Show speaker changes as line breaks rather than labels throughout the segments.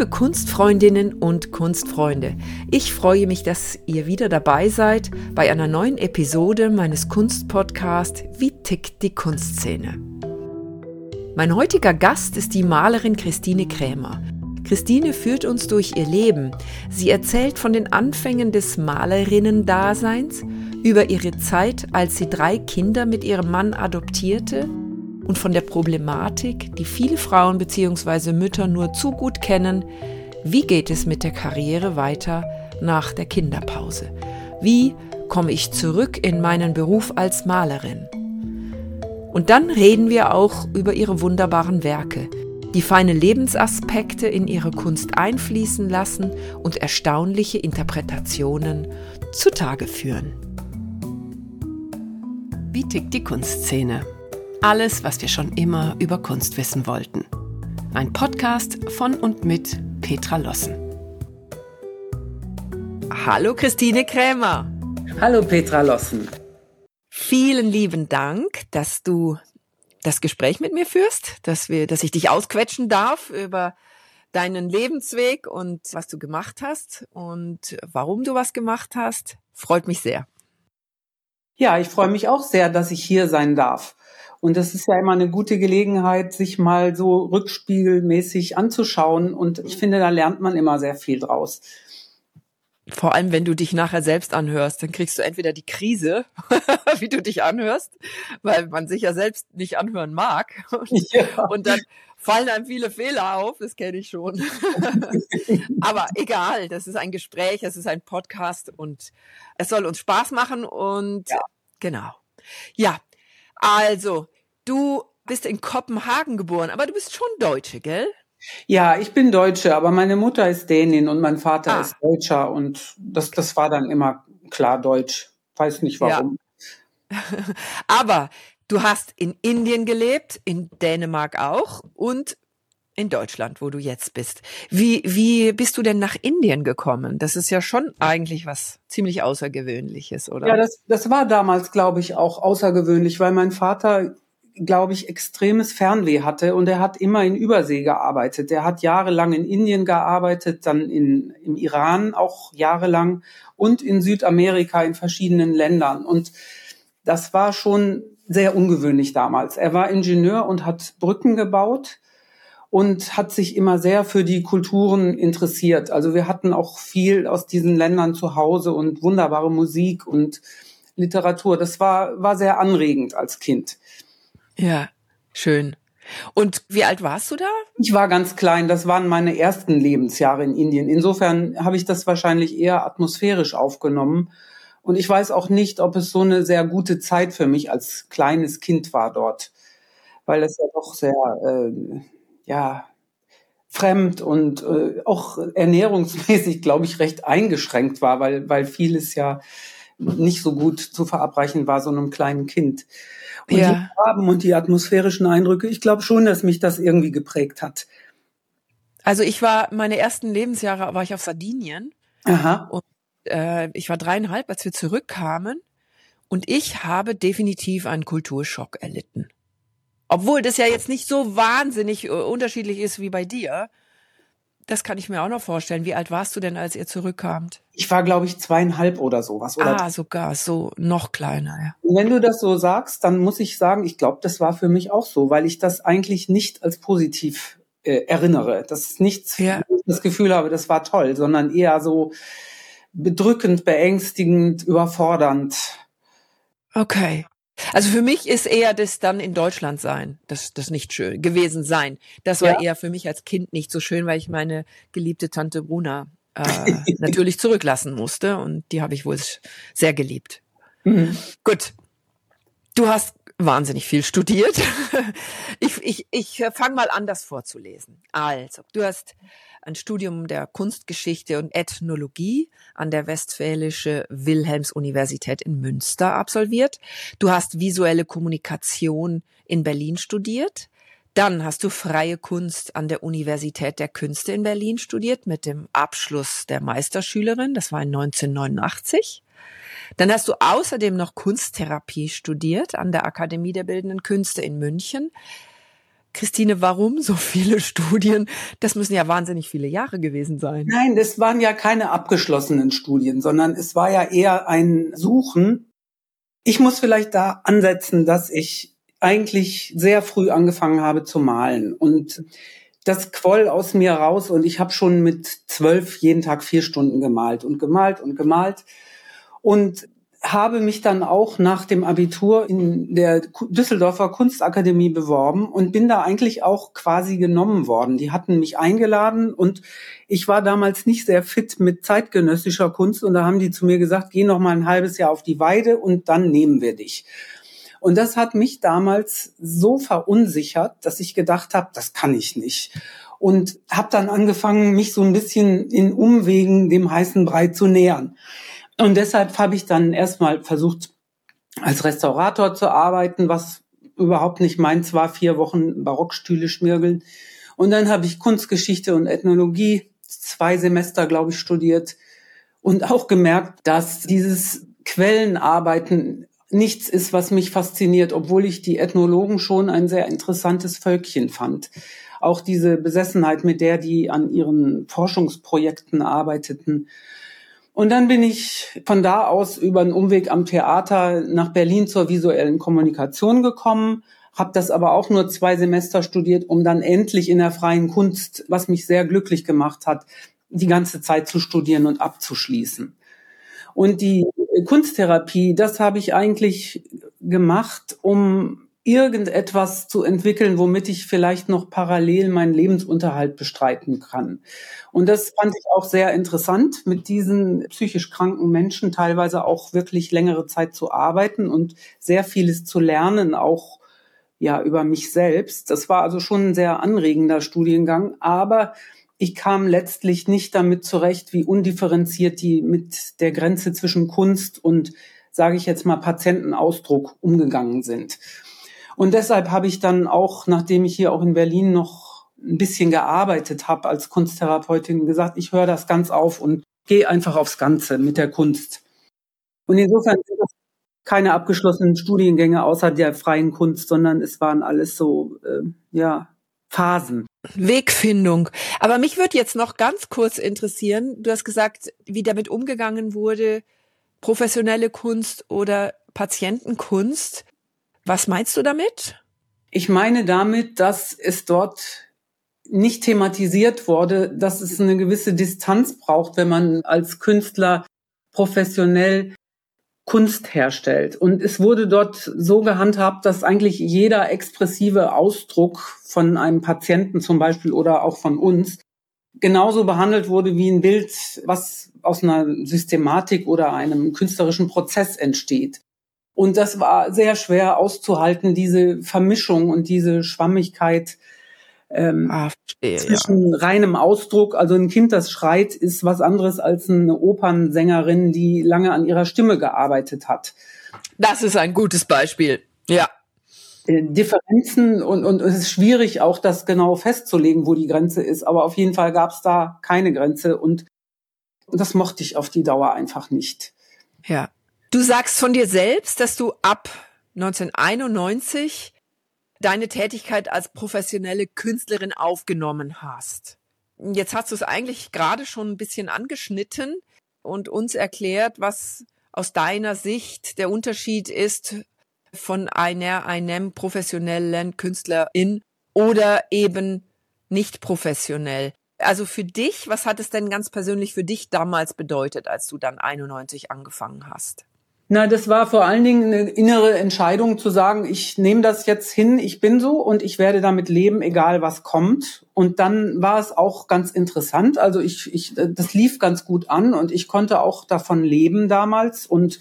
Liebe Kunstfreundinnen und Kunstfreunde, ich freue mich, dass ihr wieder dabei seid bei einer neuen Episode meines Kunstpodcasts Wie tickt die Kunstszene? Mein heutiger Gast ist die Malerin Christine Krämer. Christine führt uns durch ihr Leben. Sie erzählt von den Anfängen des Malerinnen-Daseins, über ihre Zeit, als sie drei Kinder mit ihrem Mann adoptierte und von der Problematik, die viele Frauen bzw. Mütter nur zu gut kennen, wie geht es mit der Karriere weiter nach der Kinderpause? Wie komme ich zurück in meinen Beruf als Malerin? Und dann reden wir auch über ihre wunderbaren Werke, die feine Lebensaspekte in ihre Kunst einfließen lassen und erstaunliche Interpretationen zutage führen. Wie tickt die Kunstszene? Alles, was wir schon immer über Kunst wissen wollten. Ein Podcast von und mit Petra Lossen. Hallo Christine Krämer.
Hallo Petra Lossen.
Vielen lieben Dank, dass du das Gespräch mit mir führst, dass wir, dass ich dich ausquetschen darf über deinen Lebensweg und was du gemacht hast und warum du was gemacht hast. Freut mich sehr.
Ja, ich freue mich auch sehr, dass ich hier sein darf. Und das ist ja immer eine gute Gelegenheit, sich mal so rückspiegelmäßig anzuschauen. Und ich finde, da lernt man immer sehr viel draus.
Vor allem, wenn du dich nachher selbst anhörst, dann kriegst du entweder die Krise, wie du dich anhörst, weil man sich ja selbst nicht anhören mag. Ja. Und dann fallen einem viele Fehler auf, das kenne ich schon. Aber egal, das ist ein Gespräch, es ist ein Podcast und es soll uns Spaß machen und ja. genau. Ja, also, du bist in Kopenhagen geboren, aber du bist schon Deutsche, gell?
Ja, ich bin Deutsche, aber meine Mutter ist Dänin und mein Vater ah. ist Deutscher und das, das war dann immer klar Deutsch. Weiß nicht warum.
Ja. aber du hast in Indien gelebt, in Dänemark auch und in Deutschland, wo du jetzt bist. Wie, wie bist du denn nach Indien gekommen? Das ist ja schon eigentlich was ziemlich Außergewöhnliches, oder?
Ja, das, das war damals, glaube ich, auch außergewöhnlich, weil mein Vater, glaube ich, extremes Fernweh hatte und er hat immer in Übersee gearbeitet. Er hat jahrelang in Indien gearbeitet, dann in, im Iran auch jahrelang und in Südamerika in verschiedenen Ländern. Und das war schon sehr ungewöhnlich damals. Er war Ingenieur und hat Brücken gebaut und hat sich immer sehr für die Kulturen interessiert. Also wir hatten auch viel aus diesen Ländern zu Hause und wunderbare Musik und Literatur. Das war, war sehr anregend als Kind.
Ja, schön. Und wie alt warst du da?
Ich war ganz klein. Das waren meine ersten Lebensjahre in Indien. Insofern habe ich das wahrscheinlich eher atmosphärisch aufgenommen. Und ich weiß auch nicht, ob es so eine sehr gute Zeit für mich als kleines Kind war dort, weil es ja doch sehr äh, ja, fremd und äh, auch ernährungsmäßig, glaube ich, recht eingeschränkt war, weil, weil vieles ja nicht so gut zu verabreichen war, so einem kleinen Kind. Und ja. die Farben und die atmosphärischen Eindrücke, ich glaube schon, dass mich das irgendwie geprägt hat.
Also ich war, meine ersten Lebensjahre war ich auf Sardinien. Aha. Und äh, ich war dreieinhalb, als wir zurückkamen. Und ich habe definitiv einen Kulturschock erlitten. Obwohl das ja jetzt nicht so wahnsinnig äh, unterschiedlich ist wie bei dir. Das kann ich mir auch noch vorstellen. Wie alt warst du denn, als ihr zurückkamt?
Ich war, glaube ich, zweieinhalb oder sowas. Oder?
Ah, sogar so noch kleiner. Ja.
Wenn du das so sagst, dann muss ich sagen, ich glaube, das war für mich auch so, weil ich das eigentlich nicht als positiv äh, erinnere. Das ist nichts, ja. ich das Gefühl habe, das war toll, sondern eher so bedrückend, beängstigend, überfordernd.
Okay. Also für mich ist eher das dann in Deutschland sein, das, das nicht schön gewesen sein. Das war ja. eher für mich als Kind nicht so schön, weil ich meine geliebte Tante Bruna äh, natürlich zurücklassen musste und die habe ich wohl sehr geliebt. Mhm. Gut, du hast wahnsinnig viel studiert. ich ich, ich fange mal an, das vorzulesen. Also, du hast ein Studium der Kunstgeschichte und Ethnologie an der Westfälische Wilhelms-Universität in Münster absolviert. Du hast visuelle Kommunikation in Berlin studiert. Dann hast du freie Kunst an der Universität der Künste in Berlin studiert mit dem Abschluss der Meisterschülerin. Das war in 1989. Dann hast du außerdem noch Kunsttherapie studiert an der Akademie der Bildenden Künste in München. Christine, warum so viele Studien? Das müssen ja wahnsinnig viele Jahre gewesen sein.
Nein, das waren ja keine abgeschlossenen Studien, sondern es war ja eher ein Suchen. Ich muss vielleicht da ansetzen, dass ich eigentlich sehr früh angefangen habe zu malen und das quoll aus mir raus und ich habe schon mit zwölf jeden Tag vier Stunden gemalt und gemalt und gemalt und habe mich dann auch nach dem Abitur in der Düsseldorfer Kunstakademie beworben und bin da eigentlich auch quasi genommen worden. Die hatten mich eingeladen und ich war damals nicht sehr fit mit zeitgenössischer Kunst und da haben die zu mir gesagt, geh noch mal ein halbes Jahr auf die Weide und dann nehmen wir dich. Und das hat mich damals so verunsichert, dass ich gedacht habe, das kann ich nicht. Und habe dann angefangen, mich so ein bisschen in Umwegen dem heißen Brei zu nähern. Und deshalb habe ich dann erstmal versucht, als Restaurator zu arbeiten, was überhaupt nicht meins war, vier Wochen Barockstühle schmirgeln. Und dann habe ich Kunstgeschichte und Ethnologie, zwei Semester, glaube ich, studiert und auch gemerkt, dass dieses Quellenarbeiten nichts ist, was mich fasziniert, obwohl ich die Ethnologen schon ein sehr interessantes Völkchen fand. Auch diese Besessenheit, mit der die an ihren Forschungsprojekten arbeiteten, und dann bin ich von da aus über einen Umweg am Theater nach Berlin zur visuellen Kommunikation gekommen, habe das aber auch nur zwei Semester studiert, um dann endlich in der freien Kunst, was mich sehr glücklich gemacht hat, die ganze Zeit zu studieren und abzuschließen. Und die Kunsttherapie, das habe ich eigentlich gemacht, um irgendetwas zu entwickeln, womit ich vielleicht noch parallel meinen Lebensunterhalt bestreiten kann. Und das fand ich auch sehr interessant, mit diesen psychisch kranken Menschen teilweise auch wirklich längere Zeit zu arbeiten und sehr vieles zu lernen, auch ja über mich selbst. Das war also schon ein sehr anregender Studiengang, aber ich kam letztlich nicht damit zurecht, wie undifferenziert die mit der Grenze zwischen Kunst und, sage ich jetzt mal, Patientenausdruck umgegangen sind. Und deshalb habe ich dann auch, nachdem ich hier auch in Berlin noch ein bisschen gearbeitet habe als Kunsttherapeutin, gesagt, ich höre das ganz auf und gehe einfach aufs Ganze mit der Kunst. Und insofern sind das keine abgeschlossenen Studiengänge außer der freien Kunst, sondern es waren alles so, äh, ja, Phasen.
Wegfindung. Aber mich würde jetzt noch ganz kurz interessieren, du hast gesagt, wie damit umgegangen wurde, professionelle Kunst oder Patientenkunst. Was meinst du damit?
Ich meine damit, dass es dort nicht thematisiert wurde, dass es eine gewisse Distanz braucht, wenn man als Künstler professionell Kunst herstellt. Und es wurde dort so gehandhabt, dass eigentlich jeder expressive Ausdruck von einem Patienten zum Beispiel oder auch von uns genauso behandelt wurde wie ein Bild, was aus einer Systematik oder einem künstlerischen Prozess entsteht. Und das war sehr schwer auszuhalten, diese Vermischung und diese Schwammigkeit ähm, ah, verstehe, zwischen ja. reinem Ausdruck. Also ein Kind, das schreit, ist was anderes als eine Opernsängerin, die lange an ihrer Stimme gearbeitet hat.
Das ist ein gutes Beispiel. Ja.
Äh, Differenzen und, und es ist schwierig, auch das genau festzulegen, wo die Grenze ist. Aber auf jeden Fall gab es da keine Grenze und das mochte ich auf die Dauer einfach nicht.
Ja. Du sagst von dir selbst, dass du ab 1991 deine Tätigkeit als professionelle Künstlerin aufgenommen hast. Jetzt hast du es eigentlich gerade schon ein bisschen angeschnitten und uns erklärt, was aus deiner Sicht der Unterschied ist von einer, einem professionellen Künstlerin oder eben nicht professionell. Also für dich, was hat es denn ganz persönlich für dich damals bedeutet, als du dann 91 angefangen hast?
Na, das war vor allen Dingen eine innere Entscheidung zu sagen, ich nehme das jetzt hin, ich bin so und ich werde damit leben, egal was kommt. Und dann war es auch ganz interessant. Also ich, ich, das lief ganz gut an und ich konnte auch davon leben damals und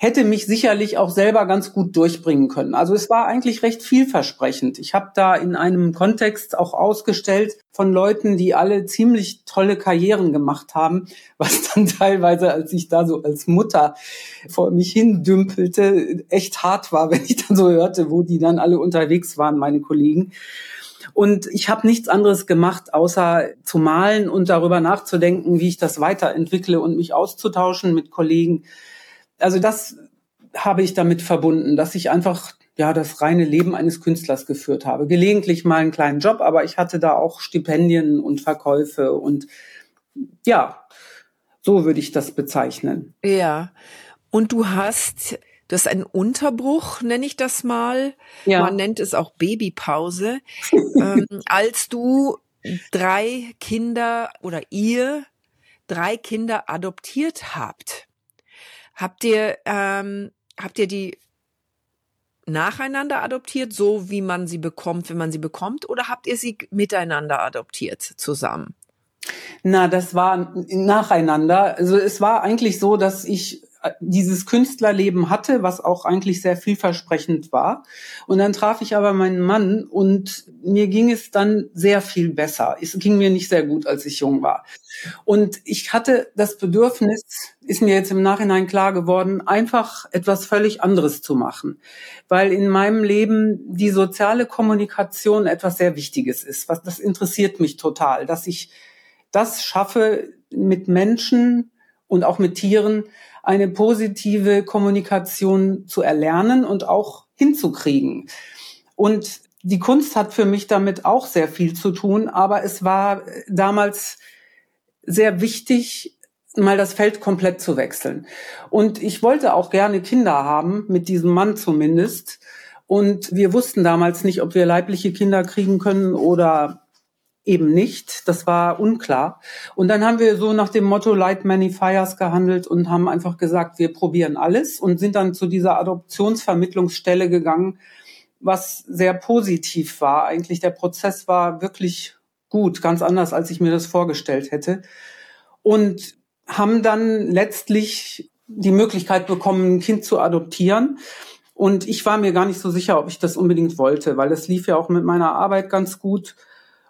hätte mich sicherlich auch selber ganz gut durchbringen können. Also es war eigentlich recht vielversprechend. Ich habe da in einem Kontext auch ausgestellt von Leuten, die alle ziemlich tolle Karrieren gemacht haben, was dann teilweise, als ich da so als Mutter vor mich hin dümpelte, echt hart war, wenn ich dann so hörte, wo die dann alle unterwegs waren, meine Kollegen. Und ich habe nichts anderes gemacht, außer zu malen und darüber nachzudenken, wie ich das weiterentwickle und mich auszutauschen mit Kollegen also das habe ich damit verbunden, dass ich einfach ja das reine Leben eines Künstlers geführt habe. Gelegentlich mal einen kleinen Job, aber ich hatte da auch Stipendien und Verkäufe und ja, so würde ich das bezeichnen.
Ja. Und du hast, du hast einen Unterbruch, nenne ich das mal. Ja. Man nennt es auch Babypause. ähm, als du drei Kinder oder ihr drei Kinder adoptiert habt, habt ihr, ähm, habt ihr die nacheinander adoptiert, so wie man sie bekommt, wenn man sie bekommt, oder habt ihr sie miteinander adoptiert zusammen?
Na, das war nacheinander. Also es war eigentlich so, dass ich dieses Künstlerleben hatte, was auch eigentlich sehr vielversprechend war. Und dann traf ich aber meinen Mann und mir ging es dann sehr viel besser. Es ging mir nicht sehr gut, als ich jung war. Und ich hatte das Bedürfnis, ist mir jetzt im Nachhinein klar geworden, einfach etwas völlig anderes zu machen. Weil in meinem Leben die soziale Kommunikation etwas sehr Wichtiges ist. Was, das interessiert mich total, dass ich das schaffe, mit Menschen und auch mit Tieren eine positive Kommunikation zu erlernen und auch hinzukriegen. Und die Kunst hat für mich damit auch sehr viel zu tun, aber es war damals sehr wichtig, mal das Feld komplett zu wechseln. Und ich wollte auch gerne Kinder haben, mit diesem Mann zumindest. Und wir wussten damals nicht, ob wir leibliche Kinder kriegen können oder eben nicht. Das war unklar. Und dann haben wir so nach dem Motto Light Many Fires gehandelt und haben einfach gesagt, wir probieren alles und sind dann zu dieser Adoptionsvermittlungsstelle gegangen, was sehr positiv war. Eigentlich der Prozess war wirklich gut, ganz anders, als ich mir das vorgestellt hätte. Und haben dann letztlich die Möglichkeit bekommen, ein Kind zu adoptieren. Und ich war mir gar nicht so sicher, ob ich das unbedingt wollte, weil das lief ja auch mit meiner Arbeit ganz gut.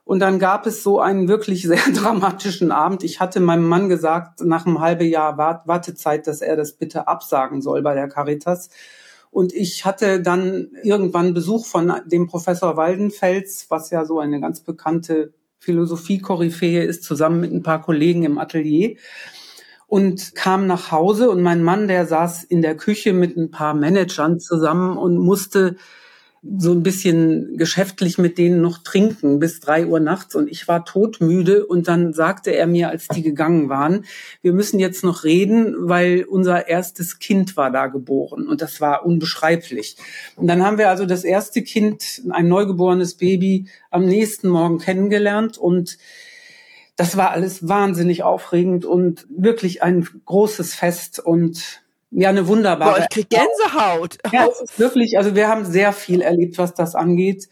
Und dann gab es so einen wirklich sehr dramatischen Abend. Ich hatte meinem Mann gesagt, nach einem halben Jahr Wartezeit, dass er das bitte absagen soll bei der Caritas. Und ich hatte dann irgendwann Besuch von dem Professor Waldenfels, was ja so eine ganz bekannte Philosophie-Koryphäe ist, zusammen mit ein paar Kollegen im Atelier. Und kam nach Hause und mein Mann, der saß in der Küche mit ein paar Managern zusammen und musste so ein bisschen geschäftlich mit denen noch trinken bis drei Uhr nachts. Und ich war todmüde. Und dann sagte er mir, als die gegangen waren, wir müssen jetzt noch reden, weil unser erstes Kind war da geboren. Und das war unbeschreiblich. Und dann haben wir also das erste Kind, ein neugeborenes Baby, am nächsten Morgen kennengelernt. Und das war alles wahnsinnig aufregend und wirklich ein großes Fest. Und ja eine wunderbare.
Boah, ich krieg Gänsehaut.
Ja, es ist wirklich, also wir haben sehr viel erlebt, was das angeht.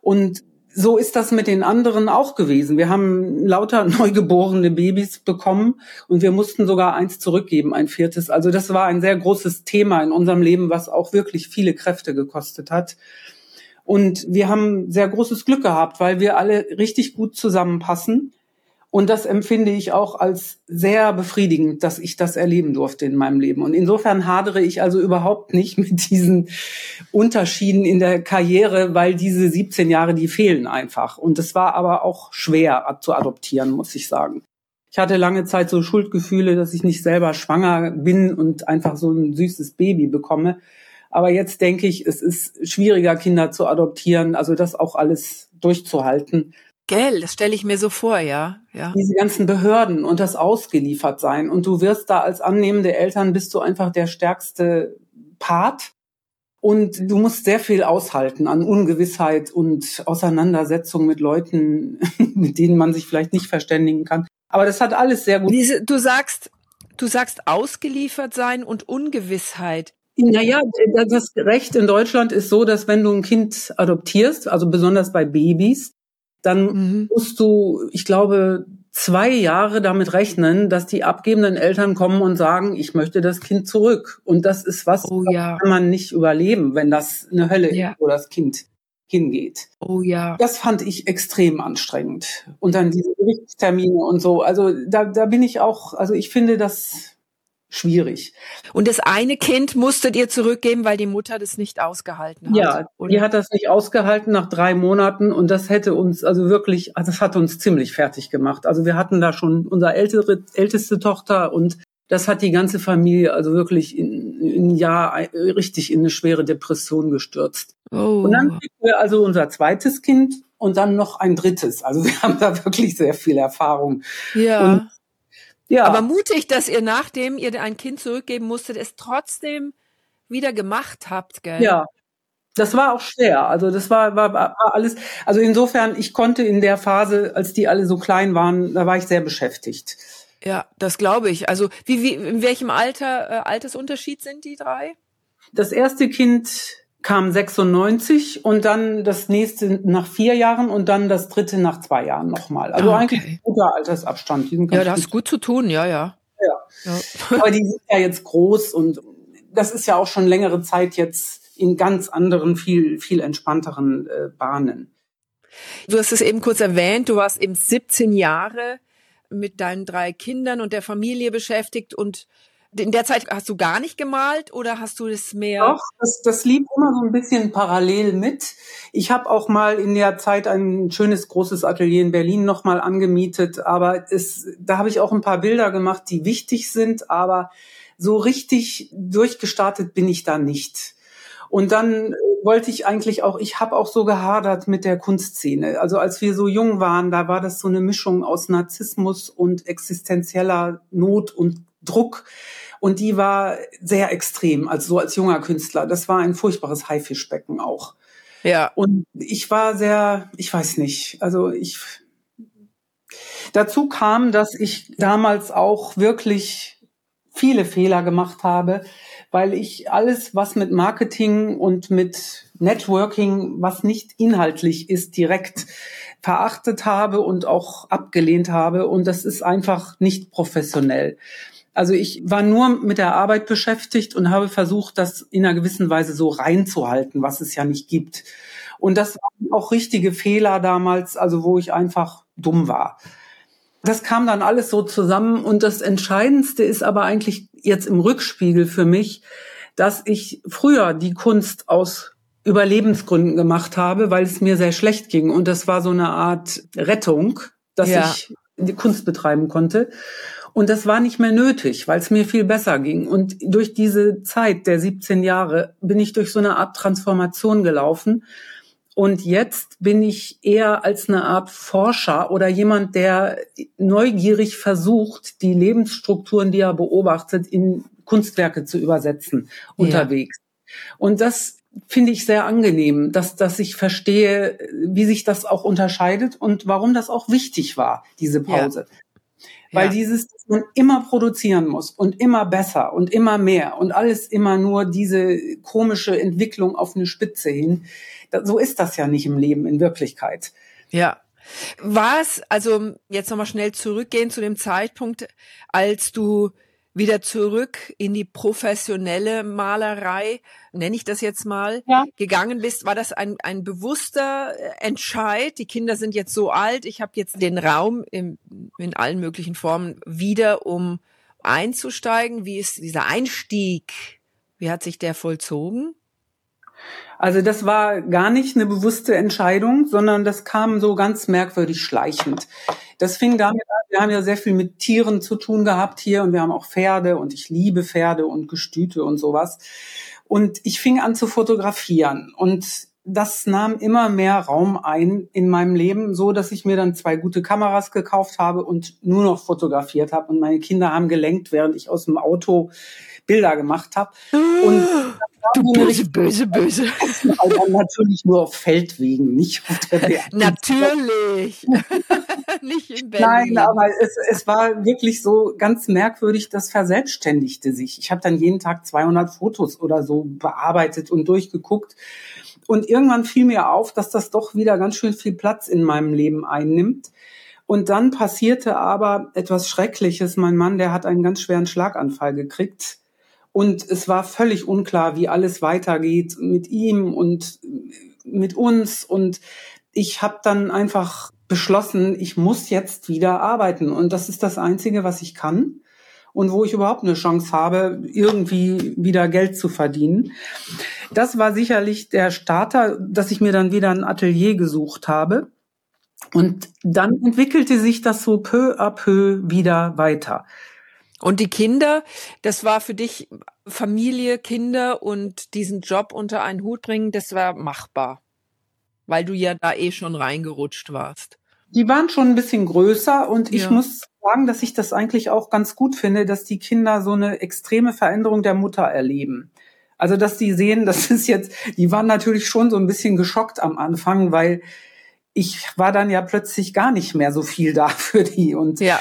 Und so ist das mit den anderen auch gewesen. Wir haben lauter neugeborene Babys bekommen und wir mussten sogar eins zurückgeben, ein viertes. Also das war ein sehr großes Thema in unserem Leben, was auch wirklich viele Kräfte gekostet hat. Und wir haben sehr großes Glück gehabt, weil wir alle richtig gut zusammenpassen. Und das empfinde ich auch als sehr befriedigend, dass ich das erleben durfte in meinem Leben. Und insofern hadere ich also überhaupt nicht mit diesen Unterschieden in der Karriere, weil diese 17 Jahre, die fehlen einfach. Und es war aber auch schwer zu adoptieren, muss ich sagen. Ich hatte lange Zeit so Schuldgefühle, dass ich nicht selber schwanger bin und einfach so ein süßes Baby bekomme. Aber jetzt denke ich, es ist schwieriger, Kinder zu adoptieren, also das auch alles durchzuhalten.
Gell, das stelle ich mir so vor, ja. ja.
Diese ganzen Behörden und das ausgeliefert sein. Und du wirst da als annehmende Eltern bist du einfach der stärkste Part. Und du musst sehr viel aushalten an Ungewissheit und Auseinandersetzung mit Leuten, mit denen man sich vielleicht nicht verständigen kann. Aber das hat alles sehr gut.
Diese, du sagst, du sagst ausgeliefert sein und Ungewissheit.
Naja, das Recht in Deutschland ist so, dass wenn du ein Kind adoptierst, also besonders bei Babys, dann mhm. musst du, ich glaube, zwei Jahre damit rechnen, dass die abgebenden Eltern kommen und sagen, ich möchte das Kind zurück. Und das ist was, oh, ja. kann man nicht überleben, wenn das eine Hölle ja. ist, wo das Kind hingeht.
Oh ja.
Das fand ich extrem anstrengend. Und dann diese Gerichtstermine und so. Also da, da bin ich auch, also ich finde das schwierig.
Und das eine Kind musstet ihr zurückgeben, weil die Mutter das nicht ausgehalten hat.
Ja, oder? die hat das nicht ausgehalten nach drei Monaten und das hätte uns also wirklich, also das hat uns ziemlich fertig gemacht. Also wir hatten da schon unsere ältere, älteste Tochter und Das hat die ganze Familie also wirklich in, in Jahr richtig in eine schwere Depression gestürzt. Oh. Und dann kriegen wir also unser zweites Kind und dann noch ein drittes. Also wir haben da wirklich sehr viel Erfahrung.
Ja. Und, ja. Aber mutig, dass ihr nachdem ihr ein Kind zurückgeben musstet, es trotzdem wieder gemacht habt, gell?
Ja. Das war auch schwer. Also das war, war, war alles. Also insofern, ich konnte in der Phase, als die alle so klein waren, da war ich sehr beschäftigt.
Ja, das glaube ich. Also wie, wie in welchem Alter, äh, Altersunterschied sind die drei?
Das erste Kind kam 96 und dann das nächste nach vier Jahren und dann das dritte nach zwei Jahren nochmal. Also ah, okay. eigentlich ein guter Altersabstand.
ja, das ist gut zu tun, ja, ja.
Ja. ja. Aber die sind ja jetzt groß und das ist ja auch schon längere Zeit jetzt in ganz anderen, viel, viel entspannteren äh, Bahnen.
Du hast es eben kurz erwähnt, du warst eben 17 Jahre mit deinen drei Kindern und der Familie beschäftigt und in der Zeit hast du gar nicht gemalt oder hast du das mehr?
Doch, das, das lief immer so ein bisschen parallel mit. Ich habe auch mal in der Zeit ein schönes großes Atelier in Berlin nochmal angemietet, aber es, da habe ich auch ein paar Bilder gemacht, die wichtig sind, aber so richtig durchgestartet bin ich da nicht. Und dann wollte ich eigentlich auch, ich habe auch so gehadert mit der Kunstszene. Also als wir so jung waren, da war das so eine Mischung aus Narzissmus und existenzieller Not und Druck. Und die war sehr extrem, also so als junger Künstler. Das war ein furchtbares Haifischbecken auch. Ja. Und ich war sehr, ich weiß nicht, also ich, dazu kam, dass ich damals auch wirklich viele Fehler gemacht habe, weil ich alles, was mit Marketing und mit Networking, was nicht inhaltlich ist, direkt verachtet habe und auch abgelehnt habe. Und das ist einfach nicht professionell. Also ich war nur mit der Arbeit beschäftigt und habe versucht, das in einer gewissen Weise so reinzuhalten, was es ja nicht gibt. Und das waren auch richtige Fehler damals, also wo ich einfach dumm war. Das kam dann alles so zusammen und das Entscheidendste ist aber eigentlich jetzt im Rückspiegel für mich, dass ich früher die Kunst aus Überlebensgründen gemacht habe, weil es mir sehr schlecht ging und das war so eine Art Rettung, dass ja. ich die Kunst betreiben konnte. Und das war nicht mehr nötig, weil es mir viel besser ging. Und durch diese Zeit der 17 Jahre bin ich durch so eine Art Transformation gelaufen. Und jetzt bin ich eher als eine Art Forscher oder jemand, der neugierig versucht, die Lebensstrukturen, die er beobachtet, in Kunstwerke zu übersetzen, ja. unterwegs. Und das finde ich sehr angenehm, dass, dass ich verstehe, wie sich das auch unterscheidet und warum das auch wichtig war, diese Pause. Ja. Weil ja. dieses, dass man immer produzieren muss und immer besser und immer mehr und alles immer nur diese komische Entwicklung auf eine Spitze hin. Da, so ist das ja nicht im Leben in Wirklichkeit.
Ja. War es, also jetzt nochmal schnell zurückgehen zu dem Zeitpunkt, als du wieder zurück in die professionelle Malerei, nenne ich das jetzt mal, ja. gegangen bist, war das ein, ein bewusster äh, Entscheid? Die Kinder sind jetzt so alt, ich habe jetzt den Raum im, in allen möglichen Formen wieder, um einzusteigen. Wie ist dieser Einstieg? Wie hat sich der vollzogen?
Also das war gar nicht eine bewusste Entscheidung, sondern das kam so ganz merkwürdig schleichend. Das fing damit an, wir haben ja sehr viel mit Tieren zu tun gehabt hier und wir haben auch Pferde und ich liebe Pferde und Gestüte und sowas. Und ich fing an zu fotografieren und das nahm immer mehr Raum ein in meinem Leben, so dass ich mir dann zwei gute Kameras gekauft habe und nur noch fotografiert habe und meine Kinder haben gelenkt, während ich aus dem Auto Bilder gemacht habe. Und
du böse, böse, böse.
Also natürlich nur auf Feldwegen, nicht auf der Berg.
Natürlich. nicht in Berlin.
Nein, aber es, es war wirklich so ganz merkwürdig, das verselbstständigte sich. Ich habe dann jeden Tag 200 Fotos oder so bearbeitet und durchgeguckt. Und irgendwann fiel mir auf, dass das doch wieder ganz schön viel Platz in meinem Leben einnimmt. Und dann passierte aber etwas Schreckliches. Mein Mann, der hat einen ganz schweren Schlaganfall gekriegt und es war völlig unklar, wie alles weitergeht mit ihm und mit uns. Und ich habe dann einfach beschlossen, ich muss jetzt wieder arbeiten. Und das ist das Einzige, was ich kann und wo ich überhaupt eine Chance habe, irgendwie wieder Geld zu verdienen. Das war sicherlich der Starter, dass ich mir dann wieder ein Atelier gesucht habe. Und dann entwickelte sich das so peu à peu wieder weiter.
Und die Kinder, das war für dich Familie, Kinder und diesen Job unter einen Hut bringen, das war machbar, weil du ja da eh schon reingerutscht warst.
Die waren schon ein bisschen größer und ich ja. muss sagen, dass ich das eigentlich auch ganz gut finde, dass die Kinder so eine extreme Veränderung der Mutter erleben. Also, dass die sehen, das ist jetzt, die waren natürlich schon so ein bisschen geschockt am Anfang, weil ich war dann ja plötzlich gar nicht mehr so viel da für die und ja.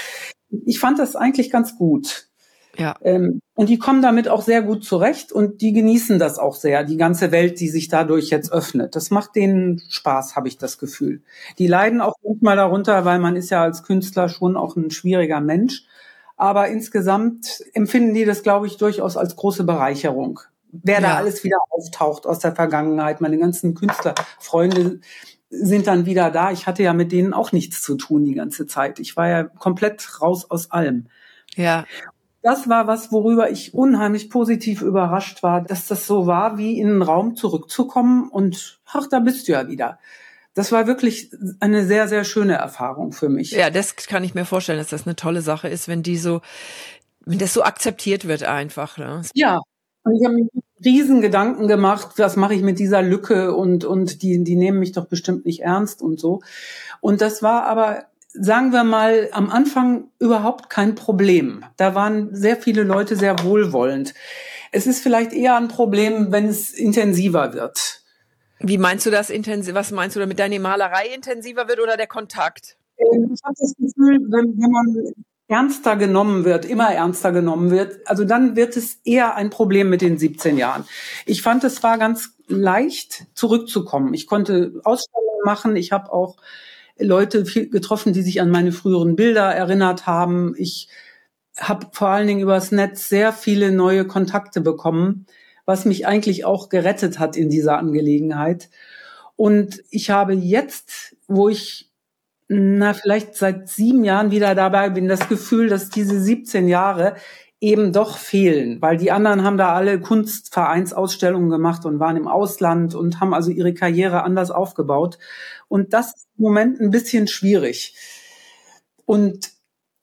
ich fand das eigentlich ganz gut. Ja. Ähm, und die kommen damit auch sehr gut zurecht und die genießen das auch sehr, die ganze Welt, die sich dadurch jetzt öffnet. Das macht denen Spaß, habe ich das Gefühl. Die leiden auch manchmal darunter, weil man ist ja als Künstler schon auch ein schwieriger Mensch. Aber insgesamt empfinden die das, glaube ich, durchaus als große Bereicherung. Wer ja. da alles wieder auftaucht aus der Vergangenheit, meine ganzen Künstlerfreunde sind dann wieder da. Ich hatte ja mit denen auch nichts zu tun die ganze Zeit. Ich war ja komplett raus aus allem. Ja das war was, worüber ich unheimlich positiv überrascht war, dass das so war, wie in einen Raum zurückzukommen und ach, da bist du ja wieder. Das war wirklich eine sehr, sehr schöne Erfahrung für mich.
Ja, das kann ich mir vorstellen, dass das eine tolle Sache ist, wenn die so, wenn das so akzeptiert wird einfach. Ne?
Ja, und ich habe mir riesen Gedanken gemacht, was mache ich mit dieser Lücke und, und die, die nehmen mich doch bestimmt nicht ernst und so. Und das war aber sagen wir mal, am Anfang überhaupt kein Problem. Da waren sehr viele Leute sehr wohlwollend. Es ist vielleicht eher ein Problem, wenn es intensiver wird.
Wie meinst du das intensiv? Was meinst du damit deine Malerei intensiver wird oder der Kontakt?
Ähm, ich habe das Gefühl, wenn, wenn man ernster genommen wird, immer ernster genommen wird, also dann wird es eher ein Problem mit den 17 Jahren. Ich fand, es war ganz leicht zurückzukommen. Ich konnte Ausstellungen machen. Ich habe auch Leute getroffen, die sich an meine früheren Bilder erinnert haben. Ich habe vor allen Dingen übers Netz sehr viele neue Kontakte bekommen, was mich eigentlich auch gerettet hat in dieser Angelegenheit. Und ich habe jetzt, wo ich na vielleicht seit sieben Jahren wieder dabei bin, das Gefühl, dass diese 17 Jahre eben doch fehlen, weil die anderen haben da alle Kunstvereinsausstellungen gemacht und waren im Ausland und haben also ihre Karriere anders aufgebaut. Und das ist im Moment ein bisschen schwierig. Und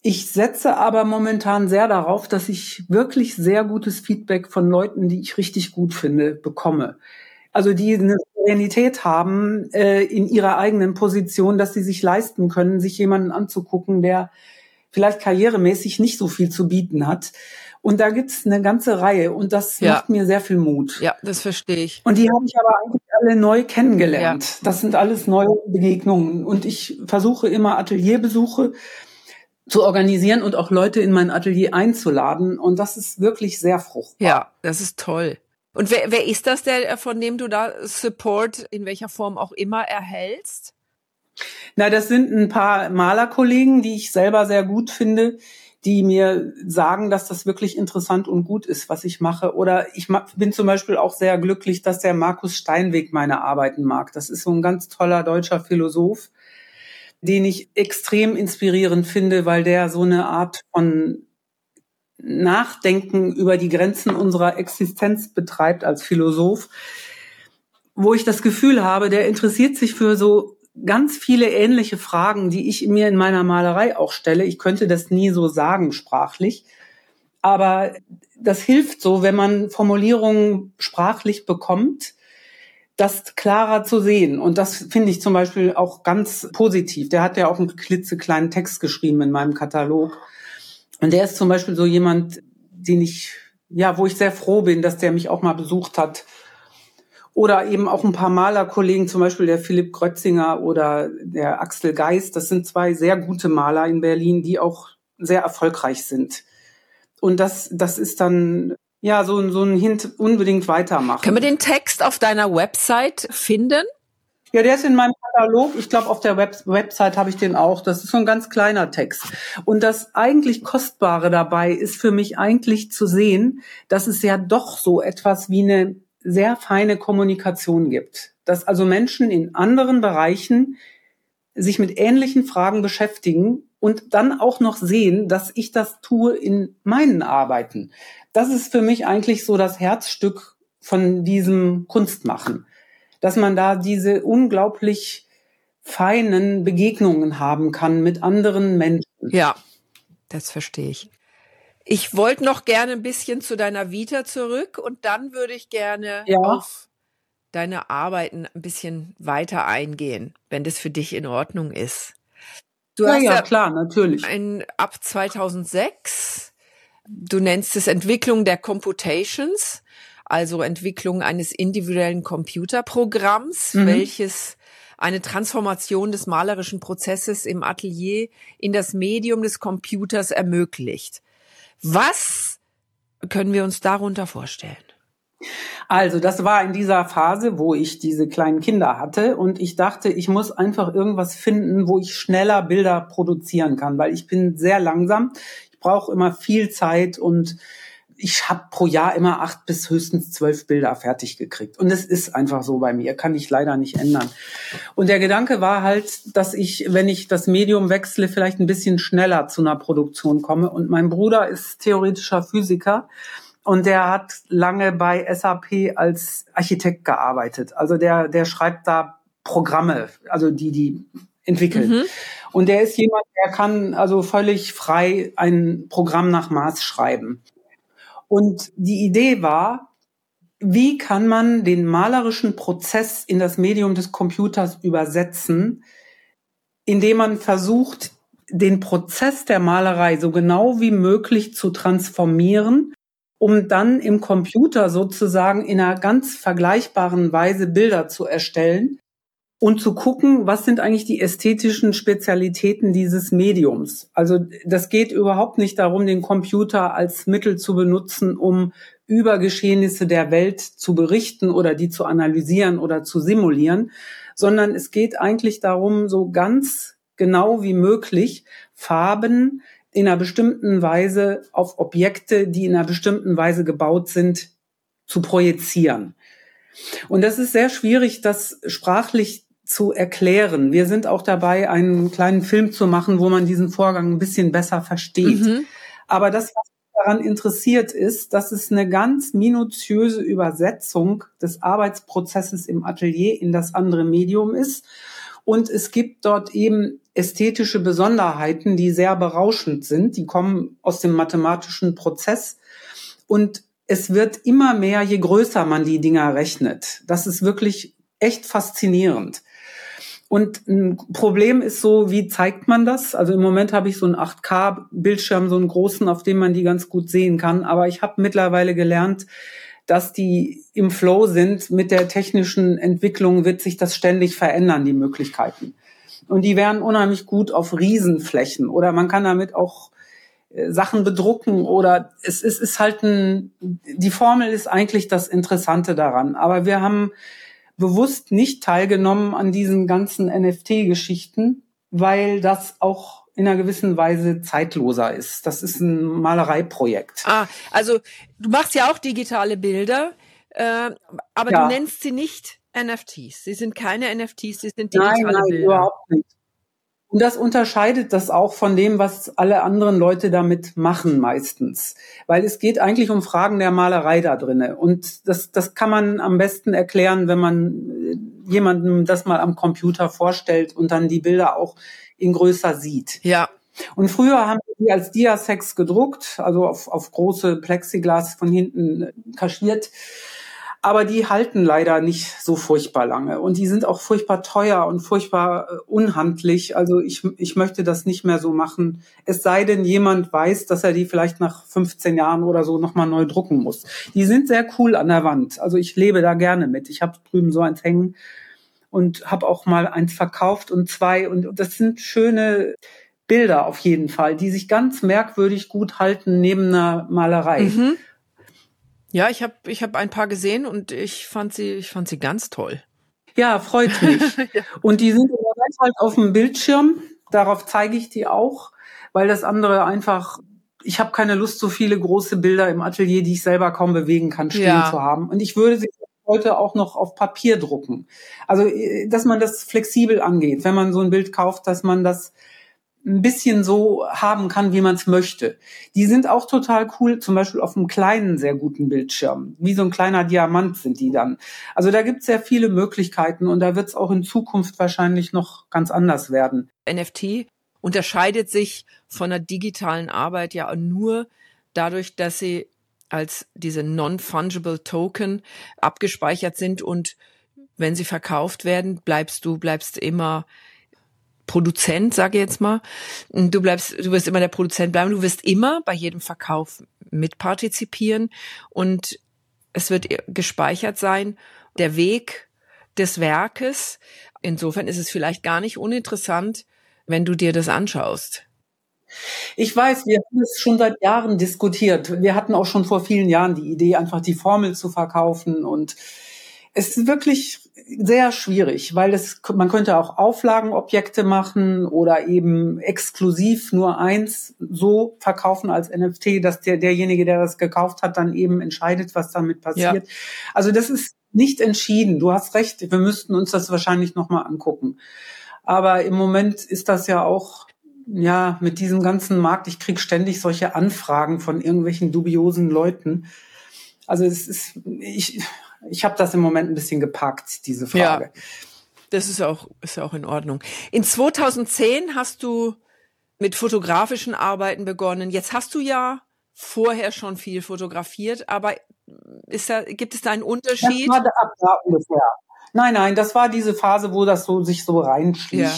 ich setze aber momentan sehr darauf, dass ich wirklich sehr gutes Feedback von Leuten, die ich richtig gut finde, bekomme. Also die eine Souveränität haben äh, in ihrer eigenen Position, dass sie sich leisten können, sich jemanden anzugucken, der vielleicht karrieremäßig nicht so viel zu bieten hat. Und da gibt's eine ganze Reihe und das ja. macht mir sehr viel Mut.
Ja, das verstehe ich.
Und die habe ich aber eigentlich alle neu kennengelernt. Ja. Das sind alles neue Begegnungen. Und ich versuche immer Atelierbesuche zu organisieren und auch Leute in mein Atelier einzuladen. Und das ist wirklich sehr fruchtbar.
Ja, das ist toll. Und wer, wer ist das, der, von dem du da Support in welcher Form auch immer erhältst?
Na, das sind ein paar Malerkollegen, die ich selber sehr gut finde, die mir sagen, dass das wirklich interessant und gut ist, was ich mache. Oder ich bin zum Beispiel auch sehr glücklich, dass der Markus Steinweg meine Arbeiten mag. Das ist so ein ganz toller deutscher Philosoph, den ich extrem inspirierend finde, weil der so eine Art von Nachdenken über die Grenzen unserer Existenz betreibt als Philosoph, wo ich das Gefühl habe, der interessiert sich für so ganz viele ähnliche Fragen, die ich mir in meiner Malerei auch stelle. Ich könnte das nie so sagen sprachlich, aber das hilft so, wenn man Formulierungen sprachlich bekommt, das klarer zu sehen. Und das finde ich zum Beispiel auch ganz positiv. Der hat ja auch einen klitzekleinen Text geschrieben in meinem Katalog. Und der ist zum Beispiel so jemand, den ich, ja, wo ich sehr froh bin, dass der mich auch mal besucht hat oder eben auch ein paar Malerkollegen, zum Beispiel der Philipp Grötzinger oder der Axel Geist. Das sind zwei sehr gute Maler in Berlin, die auch sehr erfolgreich sind. Und das, das ist dann ja so, so ein Hint unbedingt weitermachen.
Können wir den Text auf deiner Website finden?
Ja, der ist in meinem Katalog. Ich glaube, auf der Web Website habe ich den auch. Das ist so ein ganz kleiner Text. Und das eigentlich Kostbare dabei ist für mich eigentlich zu sehen, dass es ja doch so etwas wie eine sehr feine Kommunikation gibt. Dass also Menschen in anderen Bereichen sich mit ähnlichen Fragen beschäftigen und dann auch noch sehen, dass ich das tue in meinen Arbeiten. Das ist für mich eigentlich so das Herzstück von diesem Kunstmachen, dass man da diese unglaublich feinen Begegnungen haben kann mit anderen Menschen.
Ja, das verstehe ich. Ich wollte noch gerne ein bisschen zu deiner Vita zurück und dann würde ich gerne
Ja.
auf deine Arbeiten ein bisschen weiter eingehen, wenn das für dich in Ordnung ist. Du
Ja,
hast
ja,
ja
klar, natürlich.
ein, ab 2006, du nennst es Entwicklung der Computations, also Entwicklung eines individuellen Computerprogramms,
Mhm.
welches eine Transformation des malerischen Prozesses im Atelier in das Medium des Computers ermöglicht. Was können wir uns darunter vorstellen?
Also, das war in dieser Phase, wo ich diese kleinen Kinder hatte und ich dachte, ich muss einfach irgendwas finden, wo ich schneller Bilder produzieren kann, weil ich bin sehr langsam. Ich brauche immer viel Zeit und ich habe pro Jahr immer acht bis höchstens zwölf Bilder fertig gekriegt. Und es ist einfach so bei mir, kann ich leider nicht ändern. Und der Gedanke war halt, dass ich, wenn ich das Medium wechsle, vielleicht ein bisschen schneller zu einer Produktion komme. Und mein Bruder ist theoretischer Physiker. Und der hat lange bei SAP als Architekt gearbeitet. Also der, der schreibt da Programme, also die, die entwickeln.
Mhm.
Und der ist jemand, der kann also völlig frei ein Programm nach Maß schreiben. Und die Idee war, wie kann man den malerischen Prozess in das Medium des Computers übersetzen, indem man versucht, den Prozess der Malerei so genau wie möglich zu transformieren, um dann im Computer sozusagen in einer ganz vergleichbaren Weise Bilder zu erstellen und zu gucken, was sind eigentlich die ästhetischen Spezialitäten dieses Mediums. Also das geht überhaupt nicht darum, den Computer als Mittel zu benutzen, um über Geschehnisse der Welt zu berichten oder die zu analysieren oder zu simulieren, sondern es geht eigentlich darum, so ganz genau wie möglich Farben in einer bestimmten Weise auf Objekte, die in einer bestimmten Weise gebaut sind, zu projizieren. Und das ist sehr schwierig, das sprachlich zu erklären. Wir sind auch dabei, einen kleinen Film zu machen, wo man diesen Vorgang ein bisschen besser versteht.
Mhm.
Aber das, was mich daran interessiert, ist, dass es eine ganz minutiöse Übersetzung des Arbeitsprozesses im Atelier in das andere Medium ist. Und es gibt dort eben ästhetische Besonderheiten, die sehr berauschend sind. Die kommen aus dem mathematischen Prozess. Und es wird immer mehr, je größer man die Dinger rechnet. Das ist wirklich echt faszinierend. Und ein Problem ist so, wie zeigt man das? Also im Moment habe ich so einen 8K-Bildschirm, so einen großen, auf dem man die ganz gut sehen kann. Aber ich habe mittlerweile gelernt, dass die im Flow sind. Mit der technischen Entwicklung wird sich das ständig verändern, die Möglichkeiten. Und die wären unheimlich gut auf Riesenflächen oder man kann damit auch äh, Sachen bedrucken oder es, es ist halt ein, die Formel ist eigentlich das Interessante daran. Aber wir haben bewusst nicht teilgenommen an diesen ganzen NFT-Geschichten, weil das auch in einer gewissen Weise zeitloser ist. Das ist ein Malereiprojekt.
Ah, also du machst ja auch digitale Bilder, äh, aber
Ja.
du nennst sie nicht NFTs. Sie sind keine NFTs, sie sind
Nein,
digitale
nein,
Bilder.
überhaupt nicht. Und das unterscheidet das auch von dem, was alle anderen Leute damit machen meistens. Weil es geht eigentlich um Fragen der Malerei da drinne. Und das, das kann man am besten erklären, wenn man äh, jemandem das mal am Computer vorstellt und dann die Bilder auch in größer sieht.
Ja,
Und früher haben wir die als Diasex gedruckt, also auf, auf große Plexiglas von hinten äh, kaschiert. Aber die halten leider nicht so furchtbar lange. Und die sind auch furchtbar teuer und furchtbar äh, unhandlich. Also ich, ich möchte das nicht mehr so machen. Es sei denn, jemand weiß, dass er die vielleicht nach 15 Jahren oder so nochmal neu drucken muss. Die sind sehr cool an der Wand. Also ich lebe da gerne mit. Ich habe drüben so eins hängen und habe auch mal eins verkauft und zwei. Und das sind schöne Bilder auf jeden Fall, die sich ganz merkwürdig gut halten neben einer Malerei.
mhm. Ja, ich habe ich hab ein paar gesehen und ich fand sie, ich fand sie ganz toll.
Ja, freut mich. Und die sind halt auf dem Bildschirm. Darauf zeige ich die auch, weil das andere einfach, ich habe keine Lust, so viele große Bilder im Atelier, die ich selber kaum bewegen kann, stehen
Ja.
zu haben. Und ich würde sie heute auch noch auf Papier drucken. Also, äh, dass man das flexibel angeht. Wenn man so ein Bild kauft, dass man das ein bisschen so haben kann, wie man es möchte. Die sind auch total cool, zum Beispiel auf einem kleinen, sehr guten Bildschirm. Wie so ein kleiner Diamant sind die dann. Also da gibt es sehr viele Möglichkeiten und da wird es auch in Zukunft wahrscheinlich noch ganz anders werden.
NFT unterscheidet sich von der digitalen Arbeit ja nur dadurch, dass sie als diese non-fungible Token abgespeichert sind und wenn sie verkauft werden, bleibst du, bleibst immer Produzent, sage ich jetzt mal. Du bleibst, du wirst immer der Produzent bleiben. Du wirst immer bei jedem Verkauf mitpartizipieren und es wird gespeichert sein, der Weg des Werkes. Insofern ist es vielleicht gar nicht uninteressant, wenn du dir das anschaust.
Ich weiß, wir haben es schon seit Jahren diskutiert. Wir hatten auch schon vor vielen Jahren die Idee, einfach die Formel zu verkaufen und es ist wirklich sehr schwierig, weil es, man könnte auch Auflagenobjekte machen oder eben exklusiv nur eins so verkaufen als NFT, dass der, derjenige, der das gekauft hat, dann eben entscheidet, was damit passiert. Ja. Also das ist nicht entschieden. Du hast recht. Wir müssten uns das wahrscheinlich nochmal angucken. Aber im Moment ist das ja auch ja, mit diesem ganzen Markt, ich krieg ständig solche Anfragen von irgendwelchen dubiosen Leuten. Also es ist, ich, ich habe das im Moment ein bisschen gepackt, diese Frage.
Ja, das ist auch, ist auch in Ordnung. In 2010 hast du mit fotografischen Arbeiten begonnen. Jetzt hast du ja vorher schon viel fotografiert, aber ist da, gibt es da einen Unterschied?
Das war ab da ungefähr. Nein, nein, das war diese Phase, wo das so sich so reinschlich. Ja.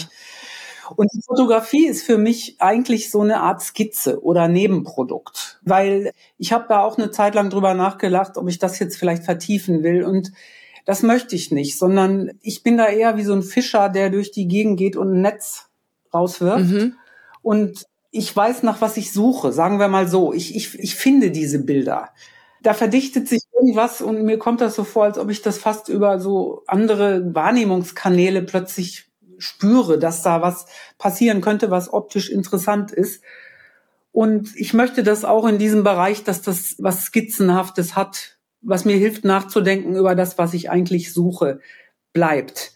Und die Fotografie ist für mich eigentlich so eine Art Skizze oder Nebenprodukt, weil ich habe da auch eine Zeit lang drüber nachgelacht, ob ich das jetzt vielleicht vertiefen will und das möchte ich nicht, sondern ich bin da eher wie so ein Fischer, der durch die Gegend geht und ein Netz rauswirft. Mhm. Und ich weiß, nach was ich suche, sagen wir mal so. Ich, ich, ich finde diese Bilder. Da verdichtet sich irgendwas und mir kommt das so vor, als ob ich das fast über so andere Wahrnehmungskanäle plötzlich spüre, dass da was passieren könnte, was optisch interessant ist. Und ich möchte das auch in diesem Bereich, dass das was Skizzenhaftes hat, was mir hilft nachzudenken über das, was ich eigentlich suche, bleibt.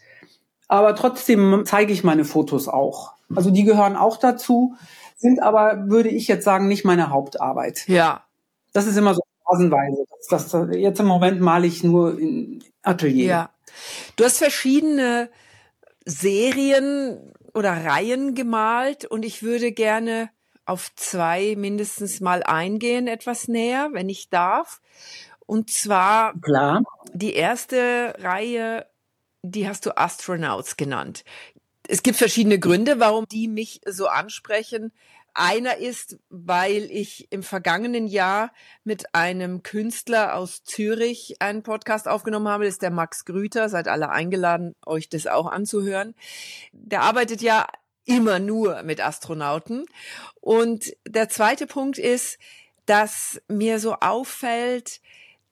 Aber trotzdem zeige ich meine Fotos auch. Also die gehören auch dazu, sind aber, würde ich jetzt sagen, nicht meine Hauptarbeit.
Ja.
Das ist immer so phasenweise. Das, das, jetzt im Moment male ich nur in Atelier.
Ja. Du hast verschiedene Serien oder Reihen gemalt und ich würde gerne auf zwei mindestens mal eingehen, etwas näher, wenn ich darf. Und zwar
Klar.
die erste Reihe, die hast du Astronauts genannt. Es gibt verschiedene Gründe, warum die mich so ansprechen. Einer ist, weil ich im vergangenen Jahr mit einem Künstler aus Zürich einen Podcast aufgenommen habe. Das ist der Max Grüter. Seid alle eingeladen, euch das auch anzuhören. Der arbeitet ja immer nur mit Astronauten. Und der zweite Punkt ist, dass mir so auffällt,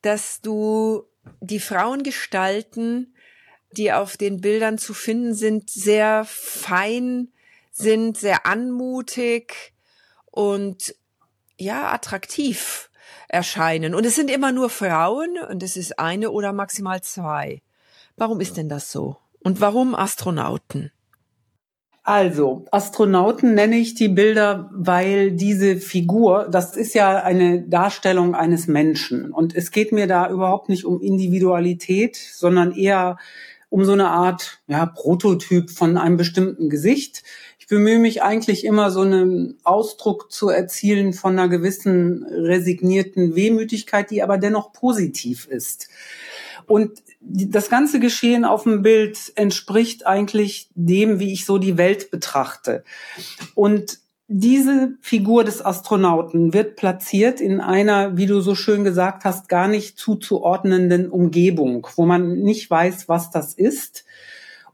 dass du die Frauengestalten, die auf den Bildern zu finden sind, sehr fein sind, sehr anmutig, und ja, attraktiv erscheinen. Und es sind immer nur Frauen und es ist eine oder maximal zwei. Warum ist denn das so? Und warum Astronauten?
Also, Astronauten nenne ich die Bilder, weil diese Figur, das ist ja eine Darstellung eines Menschen. Und es geht mir da überhaupt nicht um Individualität, sondern eher um so eine Art ja, Prototyp von einem bestimmten Gesicht bemühe mich eigentlich immer so einen Ausdruck zu erzielen von einer gewissen resignierten Wehmütigkeit, die aber dennoch positiv ist. Und das ganze Geschehen auf dem Bild entspricht eigentlich dem, wie ich so die Welt betrachte. Und diese Figur des Astronauten wird platziert in einer, wie du so schön gesagt hast, gar nicht zuzuordnenden Umgebung, wo man nicht weiß, was das ist.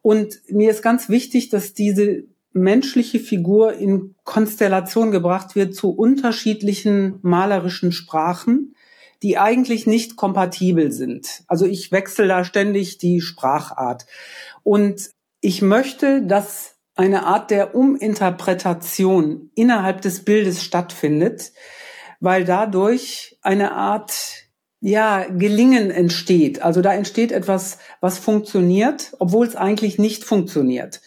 Und mir ist ganz wichtig, dass diese menschliche Figur in Konstellation gebracht wird zu unterschiedlichen malerischen Sprachen, die eigentlich nicht kompatibel sind. Also ich wechsle da ständig die Sprachart. Und ich möchte, dass eine Art der Uminterpretation innerhalb des Bildes stattfindet, weil dadurch eine Art ja, Gelingen entsteht. Also da entsteht etwas, was funktioniert, obwohl es eigentlich nicht funktioniert.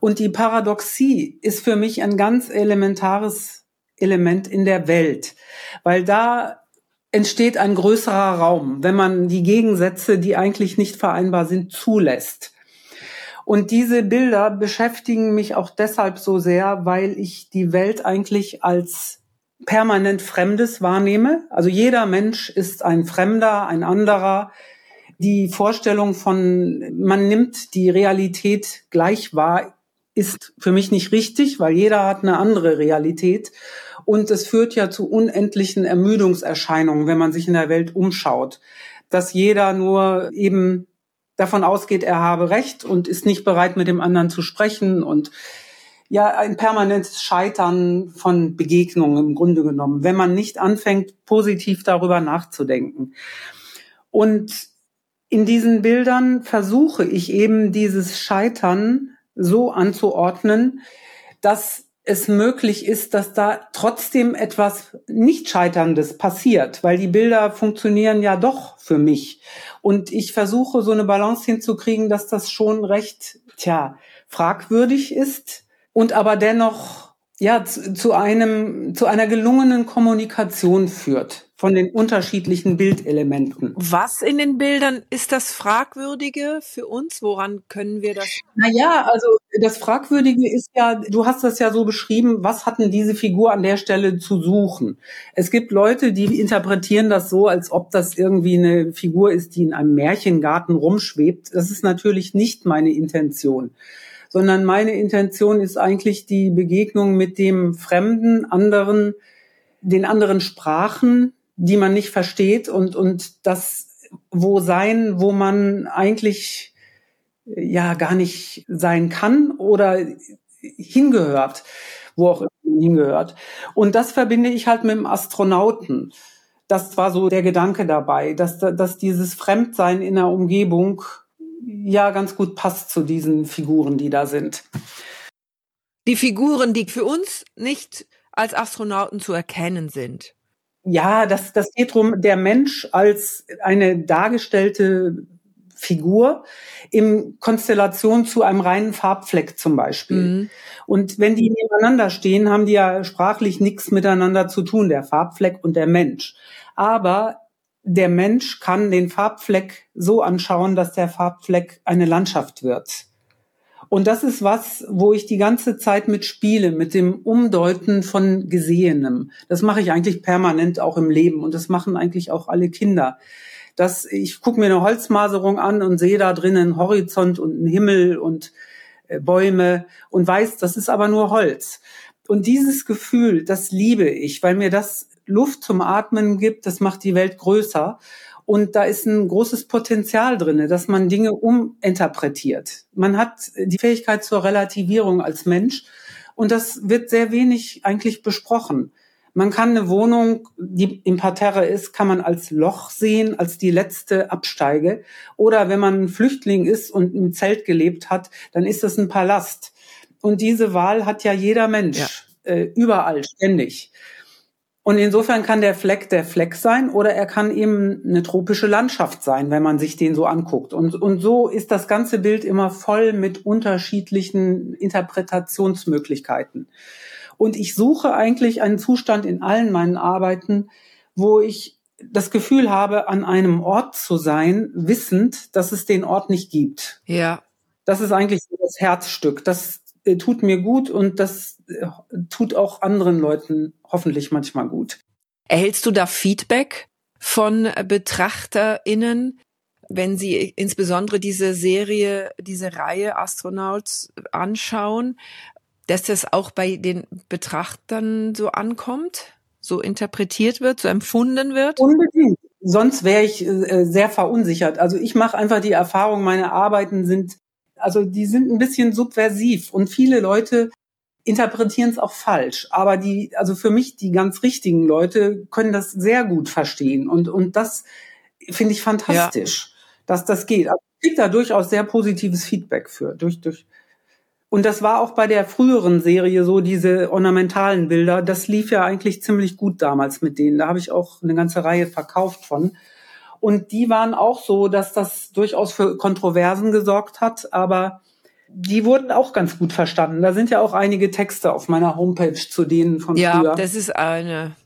Und die Paradoxie ist für mich ein ganz elementares Element in der Welt, weil da entsteht ein größerer Raum, wenn man die Gegensätze, die eigentlich nicht vereinbar sind, zulässt. Und diese Bilder beschäftigen mich auch deshalb so sehr, weil ich die Welt eigentlich als permanent Fremdes wahrnehme. Also jeder Mensch ist ein Fremder, ein anderer. Die Vorstellung von, man nimmt die Realität gleich wahr, ist für mich nicht richtig, weil jeder hat eine andere Realität. Und es führt ja zu unendlichen Ermüdungserscheinungen, wenn man sich in der Welt umschaut. Dass jeder nur eben davon ausgeht, er habe Recht und ist nicht bereit, mit dem anderen zu sprechen und ja, ein permanentes Scheitern von Begegnungen im Grunde genommen, wenn man nicht anfängt, positiv darüber nachzudenken. Und in diesen Bildern versuche ich eben dieses Scheitern so anzuordnen, dass es möglich ist, dass da trotzdem etwas nicht Scheiterndes passiert, weil die Bilder funktionieren ja doch für mich. Und ich versuche so eine Balance hinzukriegen, dass das schon recht, tja, fragwürdig ist und aber dennoch ja zu, zu einem zu einer gelungenen Kommunikation führt von den unterschiedlichen Bildelementen.
Was in den Bildern ist das Fragwürdige für uns? Woran können wir das?
Naja, also das Fragwürdige ist ja, du hast das ja so beschrieben, was hatten diese Figur an der Stelle zu suchen? Es gibt Leute, die interpretieren das so, als ob das irgendwie eine Figur ist, die in einem Märchengarten rumschwebt. Das ist natürlich nicht meine Intention sondern meine Intention ist eigentlich die Begegnung mit dem Fremden, anderen, den anderen Sprachen, die man nicht versteht und, und das wo sein, wo man eigentlich ja gar nicht sein kann oder hingehört, wo auch immer hingehört. Und das verbinde ich halt mit dem Astronauten. Das war so der Gedanke dabei, dass, dass dieses Fremdsein in der Umgebung ja ganz gut passt zu diesen Figuren, die da sind.
Die Figuren, die für uns nicht als Astronauten zu erkennen sind.
Ja, das, das geht drum, der Mensch als eine dargestellte Figur in Konstellation zu einem reinen Farbfleck zum Beispiel. Mhm. Und wenn die nebeneinander stehen, haben die ja sprachlich nichts miteinander zu tun, der Farbfleck und der Mensch. Aber der Mensch kann den Farbfleck so anschauen, dass der Farbfleck eine Landschaft wird. Und das ist was, wo ich die ganze Zeit mit spiele, mit dem Umdeuten von Gesehenem. Das mache ich eigentlich permanent auch im Leben und das machen eigentlich auch alle Kinder. Das, ich gucke mir eine Holzmaserung an und sehe da drinnen Horizont und einen Himmel und äh, Bäume und weiß, das ist aber nur Holz. Und dieses Gefühl, das liebe ich, weil mir das Luft zum Atmen gibt, das macht die Welt größer. Und da ist ein großes Potenzial drinne, dass man Dinge uminterpretiert. Man hat die Fähigkeit zur Relativierung als Mensch. Und das wird sehr wenig eigentlich besprochen. Man kann eine Wohnung, die im Parterre ist, kann man als Loch sehen, als die letzte Absteige. Oder wenn man ein Flüchtling ist und im Zelt gelebt hat, dann ist das ein Palast. Und diese Wahl hat ja jeder Mensch ja. Äh, überall, ständig. Und insofern kann der Fleck der Fleck sein oder er kann eben eine tropische Landschaft sein, wenn man sich den so anguckt. Und, und so ist das ganze Bild immer voll mit unterschiedlichen Interpretationsmöglichkeiten. Und ich suche eigentlich einen Zustand in allen meinen Arbeiten, wo ich das Gefühl habe, an einem Ort zu sein, wissend, dass es den Ort nicht gibt.
Ja.
Das ist eigentlich so das Herzstück. Das äh, tut mir gut und das äh, tut auch anderen Leuten hoffentlich manchmal gut.
Erhältst du da Feedback von BetrachterInnen, wenn sie insbesondere diese Serie, diese Reihe Astronauts anschauen, dass das auch bei den Betrachtern so ankommt, so interpretiert wird, so empfunden wird?
Unbedingt. Sonst wäre ich äh, sehr verunsichert. Also ich mache einfach die Erfahrung, meine Arbeiten sind, also die sind ein bisschen subversiv und viele Leute interpretieren es auch falsch. Aber die, also für mich, die ganz richtigen Leute können das sehr gut verstehen. Und, und das finde ich fantastisch, ja. dass das geht. Also ich kriege da durchaus sehr positives Feedback für. Durch, durch. Und das war auch bei der früheren Serie so, diese ornamentalen Bilder. Das lief ja eigentlich ziemlich gut damals mit denen. Da habe ich auch eine ganze Reihe verkauft von. Und die waren auch so, dass das durchaus für Kontroversen gesorgt hat. Aber die wurden auch ganz gut verstanden. Da sind ja auch einige Texte auf meiner Homepage zu denen von
ja,
früher.
Ja, das ist eine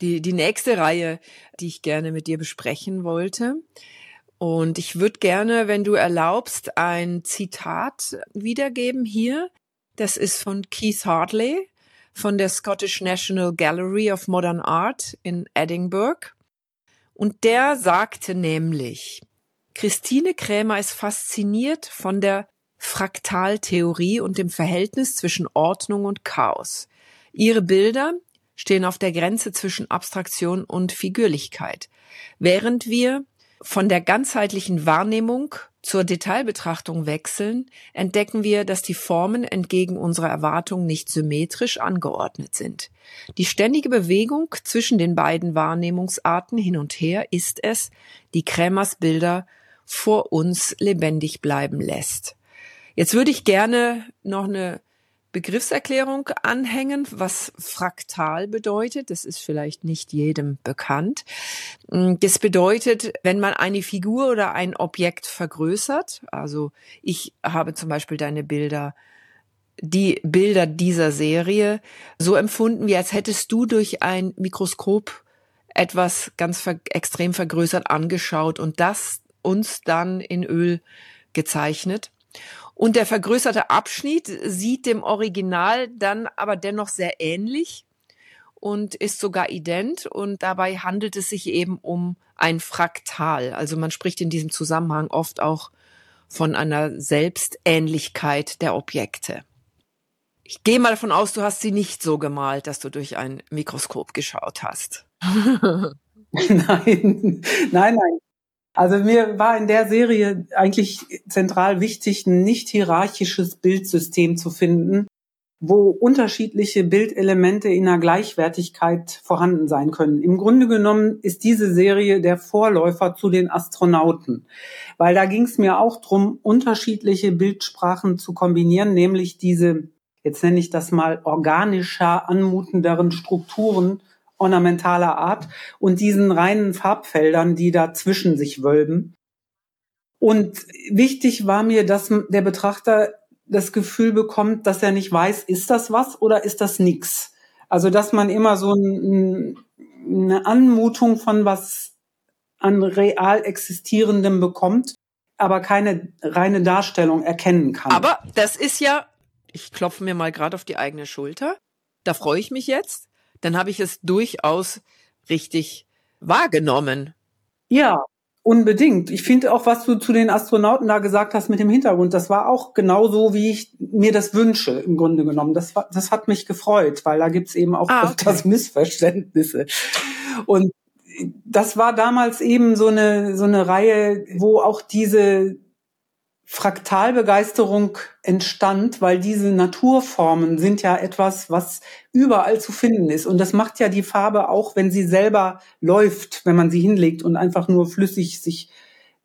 die die nächste Reihe, die ich gerne mit dir besprechen wollte. Und ich würde gerne, wenn du erlaubst, ein Zitat wiedergeben hier. Das ist von Keith Hartley von der Scottish National Gallery of Modern Art in Edinburgh. Und der sagte nämlich, Christine Krämer ist fasziniert von der Fraktaltheorie und dem Verhältnis zwischen Ordnung und Chaos. Ihre Bilder stehen auf der Grenze zwischen Abstraktion und Figürlichkeit. Während wir von der ganzheitlichen Wahrnehmung zur Detailbetrachtung wechseln, entdecken wir, dass die Formen entgegen unserer Erwartung nicht symmetrisch angeordnet sind. Die ständige Bewegung zwischen den beiden Wahrnehmungsarten hin und her ist es, die Krämers Bilder vor uns lebendig bleiben lässt. Jetzt würde ich gerne noch eine Begriffserklärung anhängen, was fraktal bedeutet. Das ist vielleicht nicht jedem bekannt. Mm, das bedeutet, wenn man eine Figur oder ein Objekt vergrößert, also ich habe zum Beispiel deine Bilder die Bilder dieser Serie so empfunden, wie als hättest du durch ein Mikroskop etwas ganz ver extrem vergrößert angeschaut und das uns dann in Öl gezeichnet. Und der vergrößerte Abschnitt sieht dem Original dann aber dennoch sehr ähnlich und ist sogar ident. Und dabei handelt es sich eben um ein Fraktal. Also man spricht in diesem Zusammenhang oft auch von einer Selbstähnlichkeit der Objekte. Ich gehe mal davon aus, du hast sie nicht so gemalt, dass du durch ein Mikroskop geschaut hast.
nein, nein, nein. Also mir war in der Serie eigentlich zentral wichtig, ein nicht hierarchisches Bildsystem zu finden, wo unterschiedliche Bildelemente in einer Gleichwertigkeit vorhanden sein können. Im Grunde genommen ist diese Serie der Vorläufer zu den Astronauten, weil da ging es mir auch drum, unterschiedliche Bildsprachen zu kombinieren, nämlich diese, jetzt nenne ich das mal, organischer anmutenderen Strukturen ornamentaler Art und diesen reinen Farbfeldern, die da zwischen sich wölben. Und wichtig war mir, dass der Betrachter das Gefühl bekommt, dass er nicht weiß, ist das was oder ist das nix. Also dass man immer so ein, eine Anmutung von was an real existierendem bekommt, aber keine reine Darstellung erkennen kann.
Aber das ist ja, ich klopfe mir mal gerade auf die eigene Schulter. Da freue ich mich jetzt dann habe ich es durchaus richtig wahrgenommen.
Ja, unbedingt. Ich finde auch, was du zu den Astronauten da gesagt hast mit dem Hintergrund, das war auch genau so, wie ich mir das wünsche, im Grunde genommen. Das, war, das hat mich gefreut, weil da gibt's eben auch ah, okay. öfters Missverständnisse. Und das war damals eben so eine, so eine Reihe, wo auch diese Fraktalbegeisterung entstand, weil diese Naturformen sind ja etwas, was überall zu finden ist. Und das macht ja die Farbe auch, wenn sie selber läuft, wenn man sie hinlegt und einfach nur flüssig sich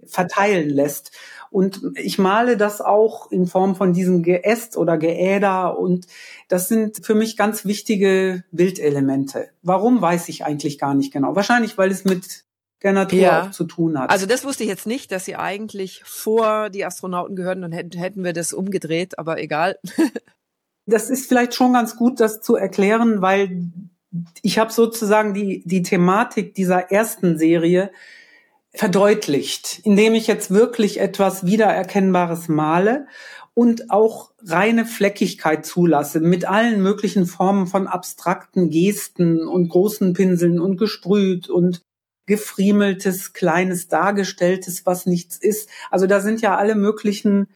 verteilen lässt. Und ich male das auch in Form von diesem Geäst oder Geäder und das sind für mich ganz wichtige Bildelemente. Warum weiß ich eigentlich gar nicht genau. Wahrscheinlich, weil es mit der Natur ja. auch zu tun hat.
Also das wusste ich jetzt nicht, dass sie eigentlich vor die Astronauten gehören, dann hätten, hätten wir das umgedreht, aber egal.
das ist vielleicht schon ganz gut, das zu erklären, weil ich habe sozusagen die, die Thematik dieser ersten Serie verdeutlicht, indem ich jetzt wirklich etwas Wiedererkennbares male und auch reine Fleckigkeit zulasse mit allen möglichen Formen von abstrakten Gesten und großen Pinseln und gesprüht und gefriemeltes, kleines dargestelltes, was nichts ist. Also da sind ja alle möglichen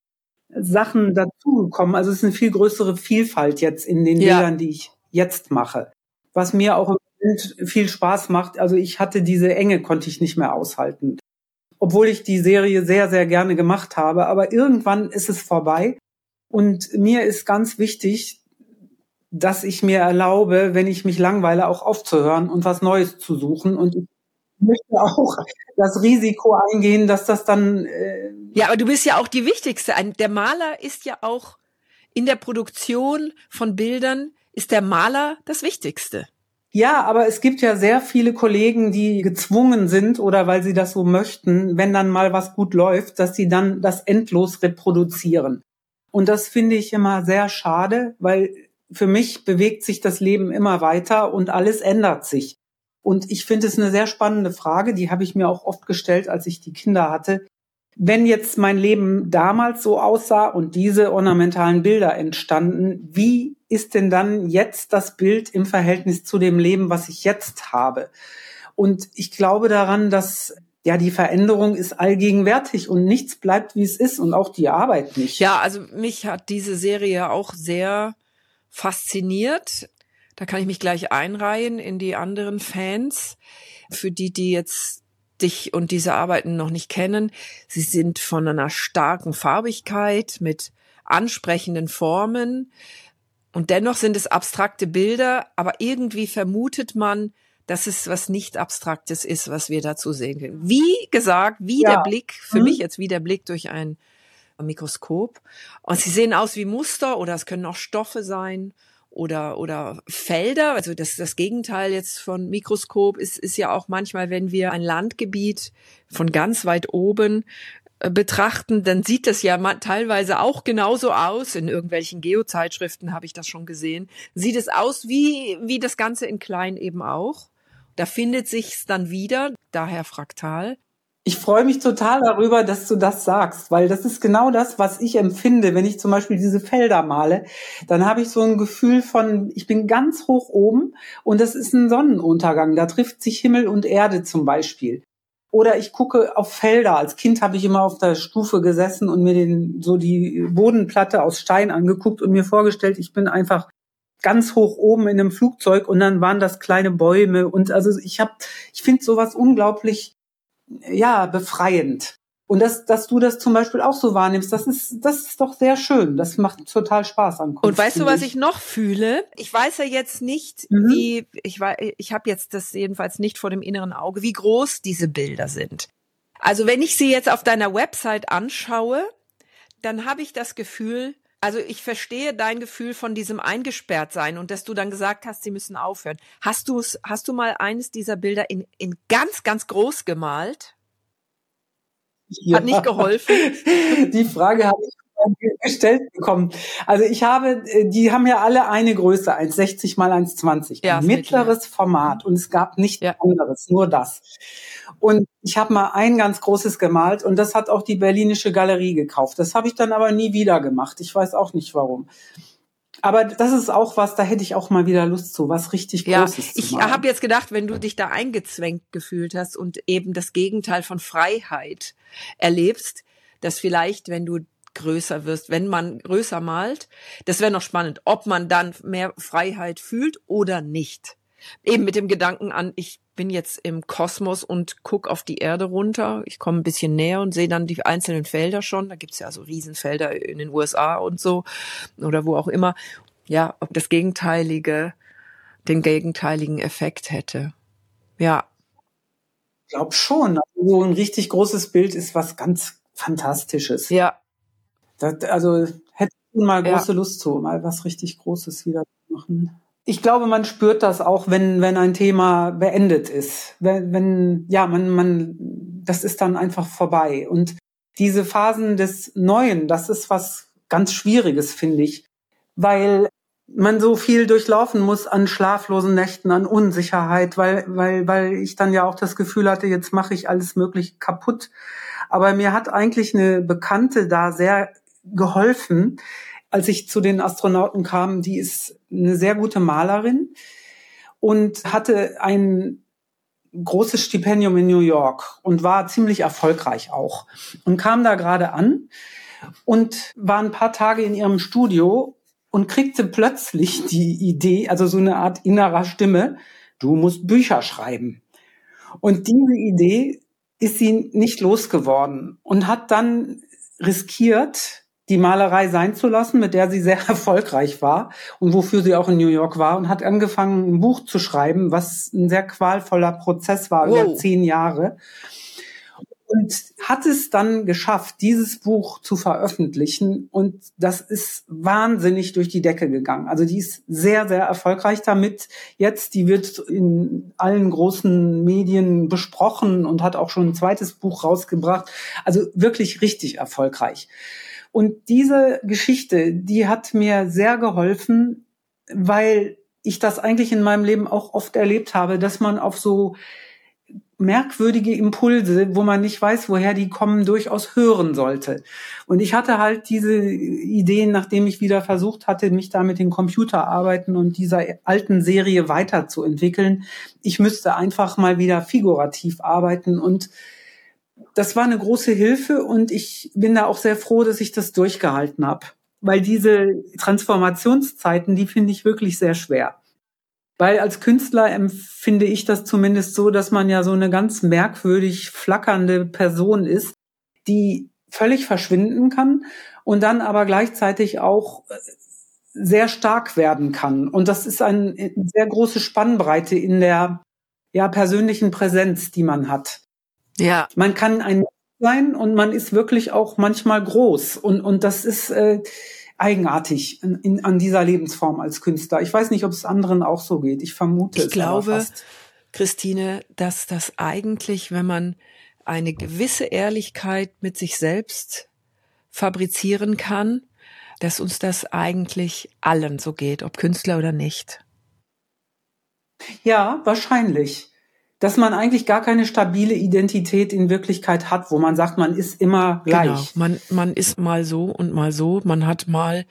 Sachen dazugekommen. Also es ist eine viel größere Vielfalt jetzt in den ja. Bildern, die ich jetzt mache. Was mir auch viel Spaß macht. Also ich hatte diese Enge, konnte ich nicht mehr aushalten. Obwohl ich die Serie sehr, sehr gerne gemacht habe. Aber irgendwann ist es vorbei. Und mir ist ganz wichtig, dass ich mir erlaube, wenn ich mich langweile, auch aufzuhören und was Neues zu suchen. Und ich möchte auch das Risiko eingehen, dass das dann. Äh
ja, aber du bist ja auch die Wichtigste. Der Maler ist ja auch in der Produktion von Bildern ist der Maler das Wichtigste.
Ja, aber es gibt ja sehr viele Kollegen, die gezwungen sind oder weil sie das so möchten, wenn dann mal was gut läuft, dass sie dann das endlos reproduzieren. Und das finde ich immer sehr schade, weil für mich bewegt sich das Leben immer weiter und alles ändert sich. Und ich finde es eine sehr spannende Frage, die habe ich mir auch oft gestellt, als ich die Kinder hatte. Wenn jetzt mein Leben damals so aussah und diese ornamentalen Bilder entstanden, wie ist denn dann jetzt das Bild im Verhältnis zu dem Leben, was ich jetzt habe? Und ich glaube daran, dass ja, die Veränderung ist allgegenwärtig und nichts bleibt, wie es ist und auch die Arbeit nicht.
Ja, also mich hat diese Serie auch sehr fasziniert. Da kann ich mich gleich einreihen in die anderen Fans. Für die, die jetzt dich und diese Arbeiten noch nicht kennen, sie sind von einer starken Farbigkeit mit ansprechenden Formen. Und dennoch sind es abstrakte Bilder, aber irgendwie vermutet man, dass es was nicht Abstraktes ist, was wir dazu sehen können. Wie gesagt, wie ja. der Blick, für mhm. mich jetzt wie der Blick durch ein Mikroskop. Und sie sehen aus wie Muster oder es können auch Stoffe sein oder, oder Felder. Also das, das Gegenteil jetzt von Mikroskop ist, ist ja auch manchmal, wenn wir ein Landgebiet von ganz weit oben äh, betrachten, dann sieht das ja teilweise auch genauso aus. In irgendwelchen Geozeitschriften habe ich das schon gesehen. Sieht es aus wie, wie das Ganze in klein eben auch. Da findet sich's dann wieder, daher fraktal.
Ich freue mich total darüber, dass du das sagst, weil das ist genau das, was ich empfinde, wenn ich zum Beispiel diese Felder male. Dann habe ich so ein Gefühl von, ich bin ganz hoch oben und das ist ein Sonnenuntergang. Da trifft sich Himmel und Erde zum Beispiel. Oder ich gucke auf Felder. Als Kind habe ich immer auf der Stufe gesessen und mir den, so die Bodenplatte aus Stein angeguckt und mir vorgestellt, ich bin einfach ganz hoch oben in einem Flugzeug und dann waren das kleine Bäume und also ich habe ich finde sowas unglaublich ja, befreiend. Und dass, dass du das zum Beispiel auch so wahrnimmst, das ist, das ist doch sehr schön. Das macht total Spaß an
Kunst. Und weißt du, was ich noch fühle? Ich weiß ja jetzt nicht, mhm. wie, ich war, ich habe jetzt das jedenfalls nicht vor dem inneren Auge, wie groß diese Bilder sind. Also wenn ich sie jetzt auf deiner Website anschaue, dann habe ich das Gefühl, also ich verstehe dein Gefühl von diesem eingesperrt sein und dass du dann gesagt hast, sie müssen aufhören. Hast du hast du mal eines dieser Bilder in, in ganz, ganz groß gemalt? Ja. Hat nicht geholfen?
Die Frage habe ich gestellt bekommen. Also ich habe, äh, die haben ja alle eine Größe, 1,60 mal 1,20. Ja, mittleres Format und es gab nichts ja. anderes, nur das. Und ich habe mal ein ganz großes gemalt und das hat auch die Berlinische Galerie gekauft. Das habe ich dann aber nie wieder gemacht. Ich weiß auch nicht warum. Aber das ist auch was, da hätte ich auch mal wieder Lust zu, was richtig ja, Großes
zu Ich habe jetzt gedacht, wenn du dich da eingezwängt gefühlt hast und eben das Gegenteil von Freiheit erlebst, dass vielleicht, wenn du größer wirst, wenn man größer malt. Das wäre noch spannend, ob man dann mehr Freiheit fühlt oder nicht. Eben mit dem Gedanken an, ich bin jetzt im Kosmos und guck auf die Erde runter. Ich komme ein bisschen näher und sehe dann die einzelnen Felder schon. Da gibt's ja so Riesenfelder in den USA und so oder wo auch immer. Ja, ob das Gegenteilige den gegenteiligen Effekt hätte. Ja.
Ich glaube schon. Also so ein richtig großes Bild ist was ganz Fantastisches.
Ja,
das, also hätte ich mal große ja. Lust zu, mal was richtig Großes wieder zu machen. Ich glaube, man spürt das auch, wenn, wenn ein Thema beendet ist. Wenn, wenn, ja, man, man, das ist dann einfach vorbei. Und diese Phasen des Neuen, das ist was ganz Schwieriges, finde ich. Weil man so viel durchlaufen muss an schlaflosen Nächten, an Unsicherheit, weil, weil, weil ich dann ja auch das Gefühl hatte, jetzt mache ich alles möglich kaputt. Aber mir hat eigentlich eine Bekannte da sehr geholfen, als ich zu den Astronauten kam. Die ist eine sehr gute Malerin und hatte ein großes Stipendium in New York und war ziemlich erfolgreich auch und kam da gerade an und war ein paar Tage in ihrem Studio und kriegte plötzlich die Idee, also so eine Art innerer Stimme, du musst Bücher schreiben. Und diese Idee ist sie nicht losgeworden und hat dann riskiert, die Malerei sein zu lassen, mit der sie sehr erfolgreich war und wofür sie auch in New York war und hat angefangen, ein Buch zu schreiben, was ein sehr qualvoller Prozess war, wow. über zehn Jahre. Und hat es dann geschafft, dieses Buch zu veröffentlichen. Und das ist wahnsinnig durch die Decke gegangen. Also die ist sehr, sehr erfolgreich damit. Jetzt, die wird in allen großen Medien besprochen und hat auch schon ein zweites Buch rausgebracht. Also wirklich richtig erfolgreich. Und diese Geschichte, die hat mir sehr geholfen, weil ich das eigentlich in meinem Leben auch oft erlebt habe, dass man auf so merkwürdige Impulse, wo man nicht weiß, woher die kommen, durchaus hören sollte. Und ich hatte halt diese Ideen, nachdem ich wieder versucht hatte, mich da mit dem Computer arbeiten und dieser alten Serie weiterzuentwickeln. Ich müsste einfach mal wieder figurativ arbeiten und das war eine große Hilfe und ich bin da auch sehr froh, dass ich das durchgehalten habe. Weil diese Transformationszeiten, die finde ich wirklich sehr schwer. Weil als Künstler empfinde ich das zumindest so, dass man ja so eine ganz merkwürdig flackernde Person ist, die völlig verschwinden kann und dann aber gleichzeitig auch äh, sehr stark werden kann. Und das ist eine sehr große Spannbreite in der ja, persönlichen Präsenz, die man hat. Ja. Man kann ein sein und man ist wirklich auch manchmal groß. Und, und das ist, äh, eigenartig in, in, an dieser Lebensform als Künstler. Ich weiß nicht, ob es anderen auch so geht. Ich vermute
ich es. Ich glaube, Christine, dass das eigentlich, wenn man eine gewisse Ehrlichkeit mit sich selbst fabrizieren kann, dass uns das eigentlich allen so geht, ob Künstler oder nicht.
Ja, wahrscheinlich dass man eigentlich gar keine stabile Identität in Wirklichkeit hat, wo man sagt, man ist immer gleich. Genau.
Man, man ist mal so und mal so. Man hat mal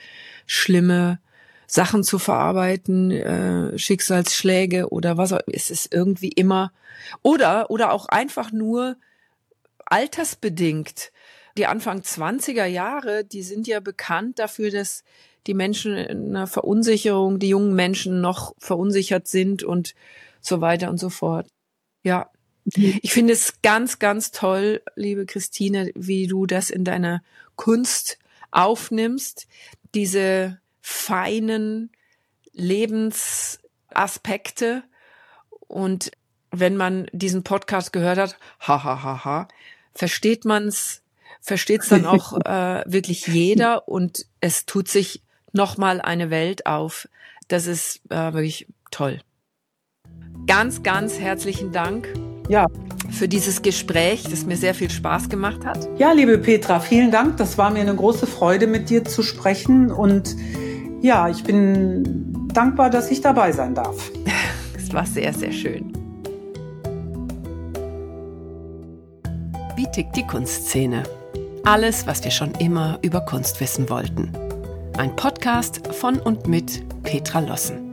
schlimme Sachen zu verarbeiten, äh, Schicksalsschläge oder was auch Es ist irgendwie immer oder oder auch einfach nur altersbedingt. Die Anfang 20er Jahre, die sind ja bekannt dafür, dass die Menschen in einer Verunsicherung, die jungen Menschen noch verunsichert sind und so weiter und so fort. Ja. Mhm. Ich finde es ganz, ganz toll, liebe Christine, wie du das in deiner Kunst aufnimmst, diese feinen Lebensaspekte. Und wenn man diesen Podcast gehört hat, ha, ha, ha, ha, versteht man's, versteht's dann auch äh, wirklich jeder und es tut sich nochmal eine Welt auf. Das ist äh, wirklich toll. Ganz, ganz herzlichen Dank. Ja. Für dieses Gespräch, das mir sehr viel Spaß gemacht hat.
Ja, liebe Petra, vielen Dank. Das war mir eine große Freude, mit dir zu sprechen. Und ja, ich bin dankbar, dass ich dabei sein darf.
Es war sehr, sehr schön. Wie tickt die Kunstszene? Alles, was wir schon immer über Kunst wissen wollten. Ein Podcast von und mit Petra Lossen.